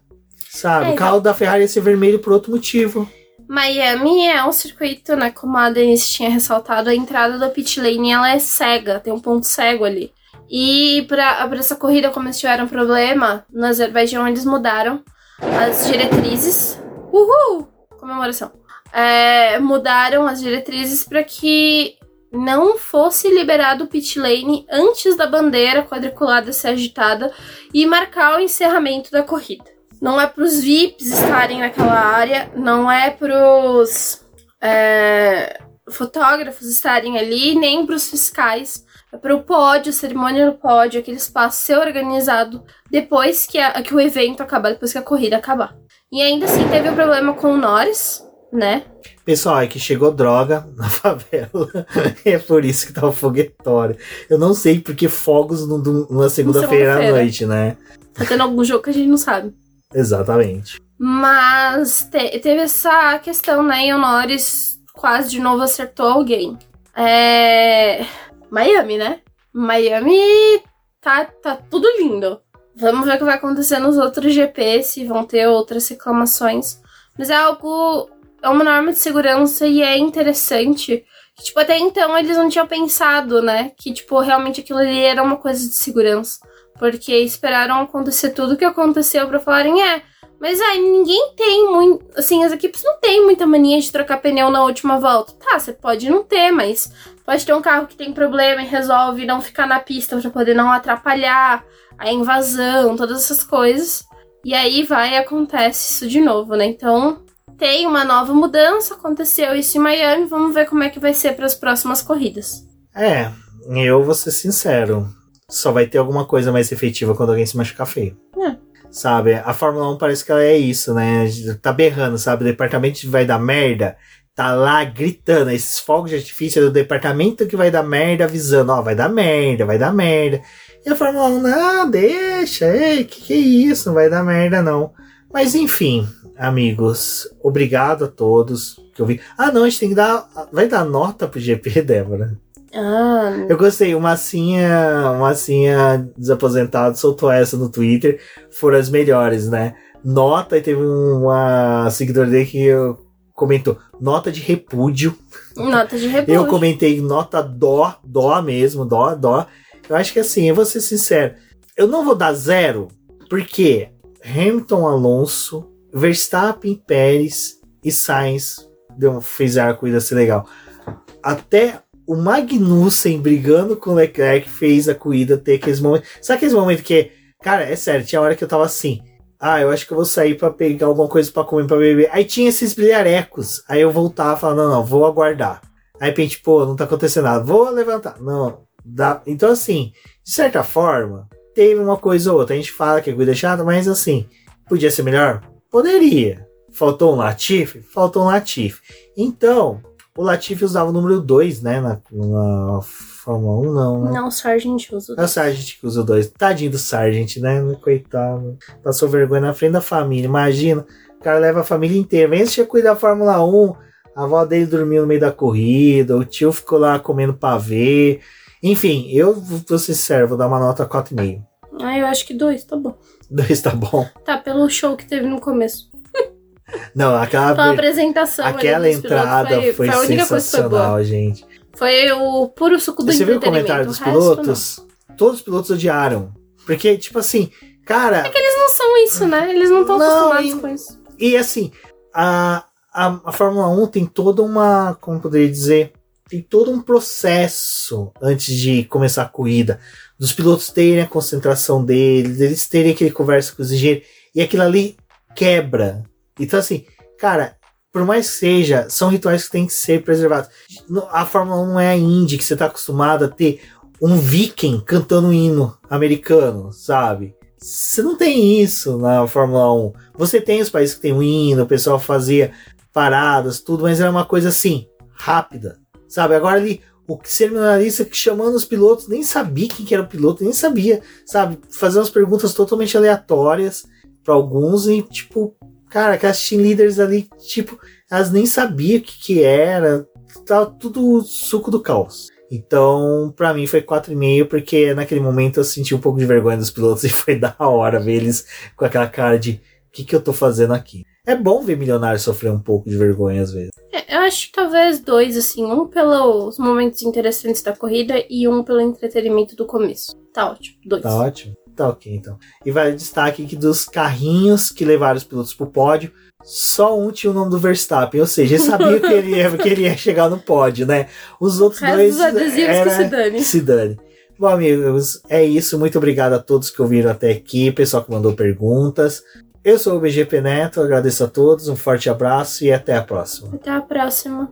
Sabe? É, o carro da Ferrari ia ser vermelho por outro motivo. Miami é um circuito, né? Como a Denise tinha ressaltado, a entrada da pit lane ela é cega, tem um ponto cego ali. E pra essa corrida, como eles tiveram problema, no Azerbaijão eles mudaram as diretrizes. Uhul! Comemoração. É, mudaram as diretrizes para que não fosse liberado o pit lane antes da bandeira quadriculada ser agitada e marcar o encerramento da corrida. Não é para os VIPs estarem naquela área, não é para os fotógrafos estarem ali, nem para os fiscais. É para o pódio, a cerimônia no pódio, aquele espaço ser organizado depois que, a- que o evento acabar, depois que a corrida acabar. E ainda assim teve um problema com o Norris, né? Pessoal, é que chegou droga na favela. é por isso que tá o foguetório. Eu não sei porque fogos num- numa segunda-feira à segunda-feira. noite, né? Tá tendo algum jogo que a gente não sabe. Exatamente. Mas te- teve essa questão, né? E o Norris quase de novo acertou alguém. É. Miami, né? Miami tá, tá tudo lindo. Vamos ver o que vai acontecer nos outros GPs, se vão ter outras reclamações. Mas é algo. É uma norma de segurança e é interessante. Tipo, até então eles não tinham pensado, né? Que, tipo, realmente aquilo ali era uma coisa de segurança. Porque esperaram acontecer tudo o que aconteceu pra falarem, é, Mas aí ninguém tem muito. Assim, as equipes não têm muita mania de trocar pneu na última volta. Tá, você pode não ter, mas pode ter um carro que tem problema e resolve não ficar na pista para poder não atrapalhar a invasão, todas essas coisas. E aí vai e acontece isso de novo, né? Então tem uma nova mudança, aconteceu isso em Miami, vamos ver como é que vai ser para as próximas corridas. É, eu vou ser sincero. Só vai ter alguma coisa mais efetiva quando alguém se machucar feio. É. Sabe? A Fórmula 1 parece que ela é isso, né? Tá berrando, sabe? O departamento vai dar merda. Tá lá gritando. Esses fogos de artifício é do departamento que vai dar merda, avisando: Ó, vai dar merda, vai dar merda. E a Fórmula 1, não, deixa, ei, que que é isso? Não vai dar merda, não. Mas enfim, amigos, obrigado a todos que eu vi. Ah, não, a gente tem que dar. Vai dar nota pro GP, Débora. Ah, Eu gostei, o Massinha, o Massinha desaposentado soltou essa no Twitter, foram as melhores, né? Nota, e teve uma seguidora dele que comentou, nota de repúdio. nota de repúdio. Eu comentei nota dó, dó mesmo, dó, dó. Eu acho que assim, eu vou ser sincero, eu não vou dar zero, porque Hamilton, Alonso, Verstappen, Pérez e Sainz deu, fizeram a corrida ser legal. Até o Magnussen brigando com o Leclerc fez a corrida ter aqueles momentos. Sabe aqueles momentos que, cara, é sério, tinha hora que eu tava assim. Ah, eu acho que eu vou sair pra pegar alguma coisa pra comer, pra beber. Aí tinha esses brilharecos. Aí eu voltava e falava, não, não, vou aguardar. Aí pensei, pô, não tá acontecendo nada. Vou levantar. Não, dá. Então, assim, de certa forma, teve uma coisa ou outra. A gente fala que a corrida é chata, mas assim, podia ser melhor? Poderia. Faltou um Latifi? Faltou um Latifi. Então, o Latifi usava o número 2, né? Na, na Fórmula 1, não, né? Não, o Sargent usa. É o Sargent que usa o 2. Tadinho do Sargent, né? Coitado. Passou vergonha na frente da família. Imagina, o cara leva a família inteira. Vem assistir a cuidar da Fórmula 1. A avó dele dormiu no meio da corrida. O tio ficou lá comendo pavê. Enfim, eu vou ser sincero, vou dar uma nota 4,5. Ah, eu acho que dois, tá bom. 2 tá bom. Tá, pelo show que teve no começo. Não, aquela, Pela apresentação. aquela pilotos entrada foi, foi, que foi sensacional, gente. Foi o puro suco do Você viu o comentário dos o pilotos? Todos os pilotos odiaram. Porque, tipo assim, cara. não. Eles não são isso, né? Eles não estão Não, acostumados e- com isso. E assim, a, a, a Fórmula 1 tem toda uma. Como poderia dizer? Tem todo um processo antes de começar a corrida. Dos pilotos terem a concentração deles, eles terem aquele conversa com os engenheiros. E aquilo ali quebra. Então, assim, cara, por mais que seja, são rituais que têm que ser preservados. A Fórmula 1 não é a Indy que você está acostumado a ter um viking cantando um hino americano, sabe? Você não tem isso na Fórmula 1. Você tem os países que tem o hino, o pessoal fazia paradas, tudo, mas era uma coisa assim, rápida, sabe? Agora ali, o cerimonialista que chamando os pilotos nem sabia quem que era o piloto, nem sabia, sabe? Fazer umas perguntas totalmente aleatórias para alguns e, tipo, cara, aquelas team leaders ali, tipo, elas nem sabiam o que que era, tava tudo suco do caos. Então, pra mim foi 4,5, porque naquele momento eu senti um pouco de vergonha dos pilotos e foi da hora ver eles com aquela cara de o que, que eu tô fazendo aqui. É bom ver milionários sofrer um pouco de vergonha às vezes. É, eu acho que talvez dois, assim. Um pelos momentos interessantes da corrida e um pelo entretenimento do começo. Tá ótimo. Dois. Tá ótimo? Tá ok, então. E vale destaque que dos carrinhos que levaram os pilotos pro pódio, só um tinha o nome do Verstappen, ou seja, ele sabia que ele ia, que ele ia chegar no pódio, né? Os outros O resto dois. dos adesivos era- que se dane. Se dane. Bom, amigos, é isso. Muito obrigado a todos que ouviram até aqui, pessoal que mandou perguntas. Eu sou o BGP Neto, agradeço a todos, um forte abraço e até a próxima. Até a próxima.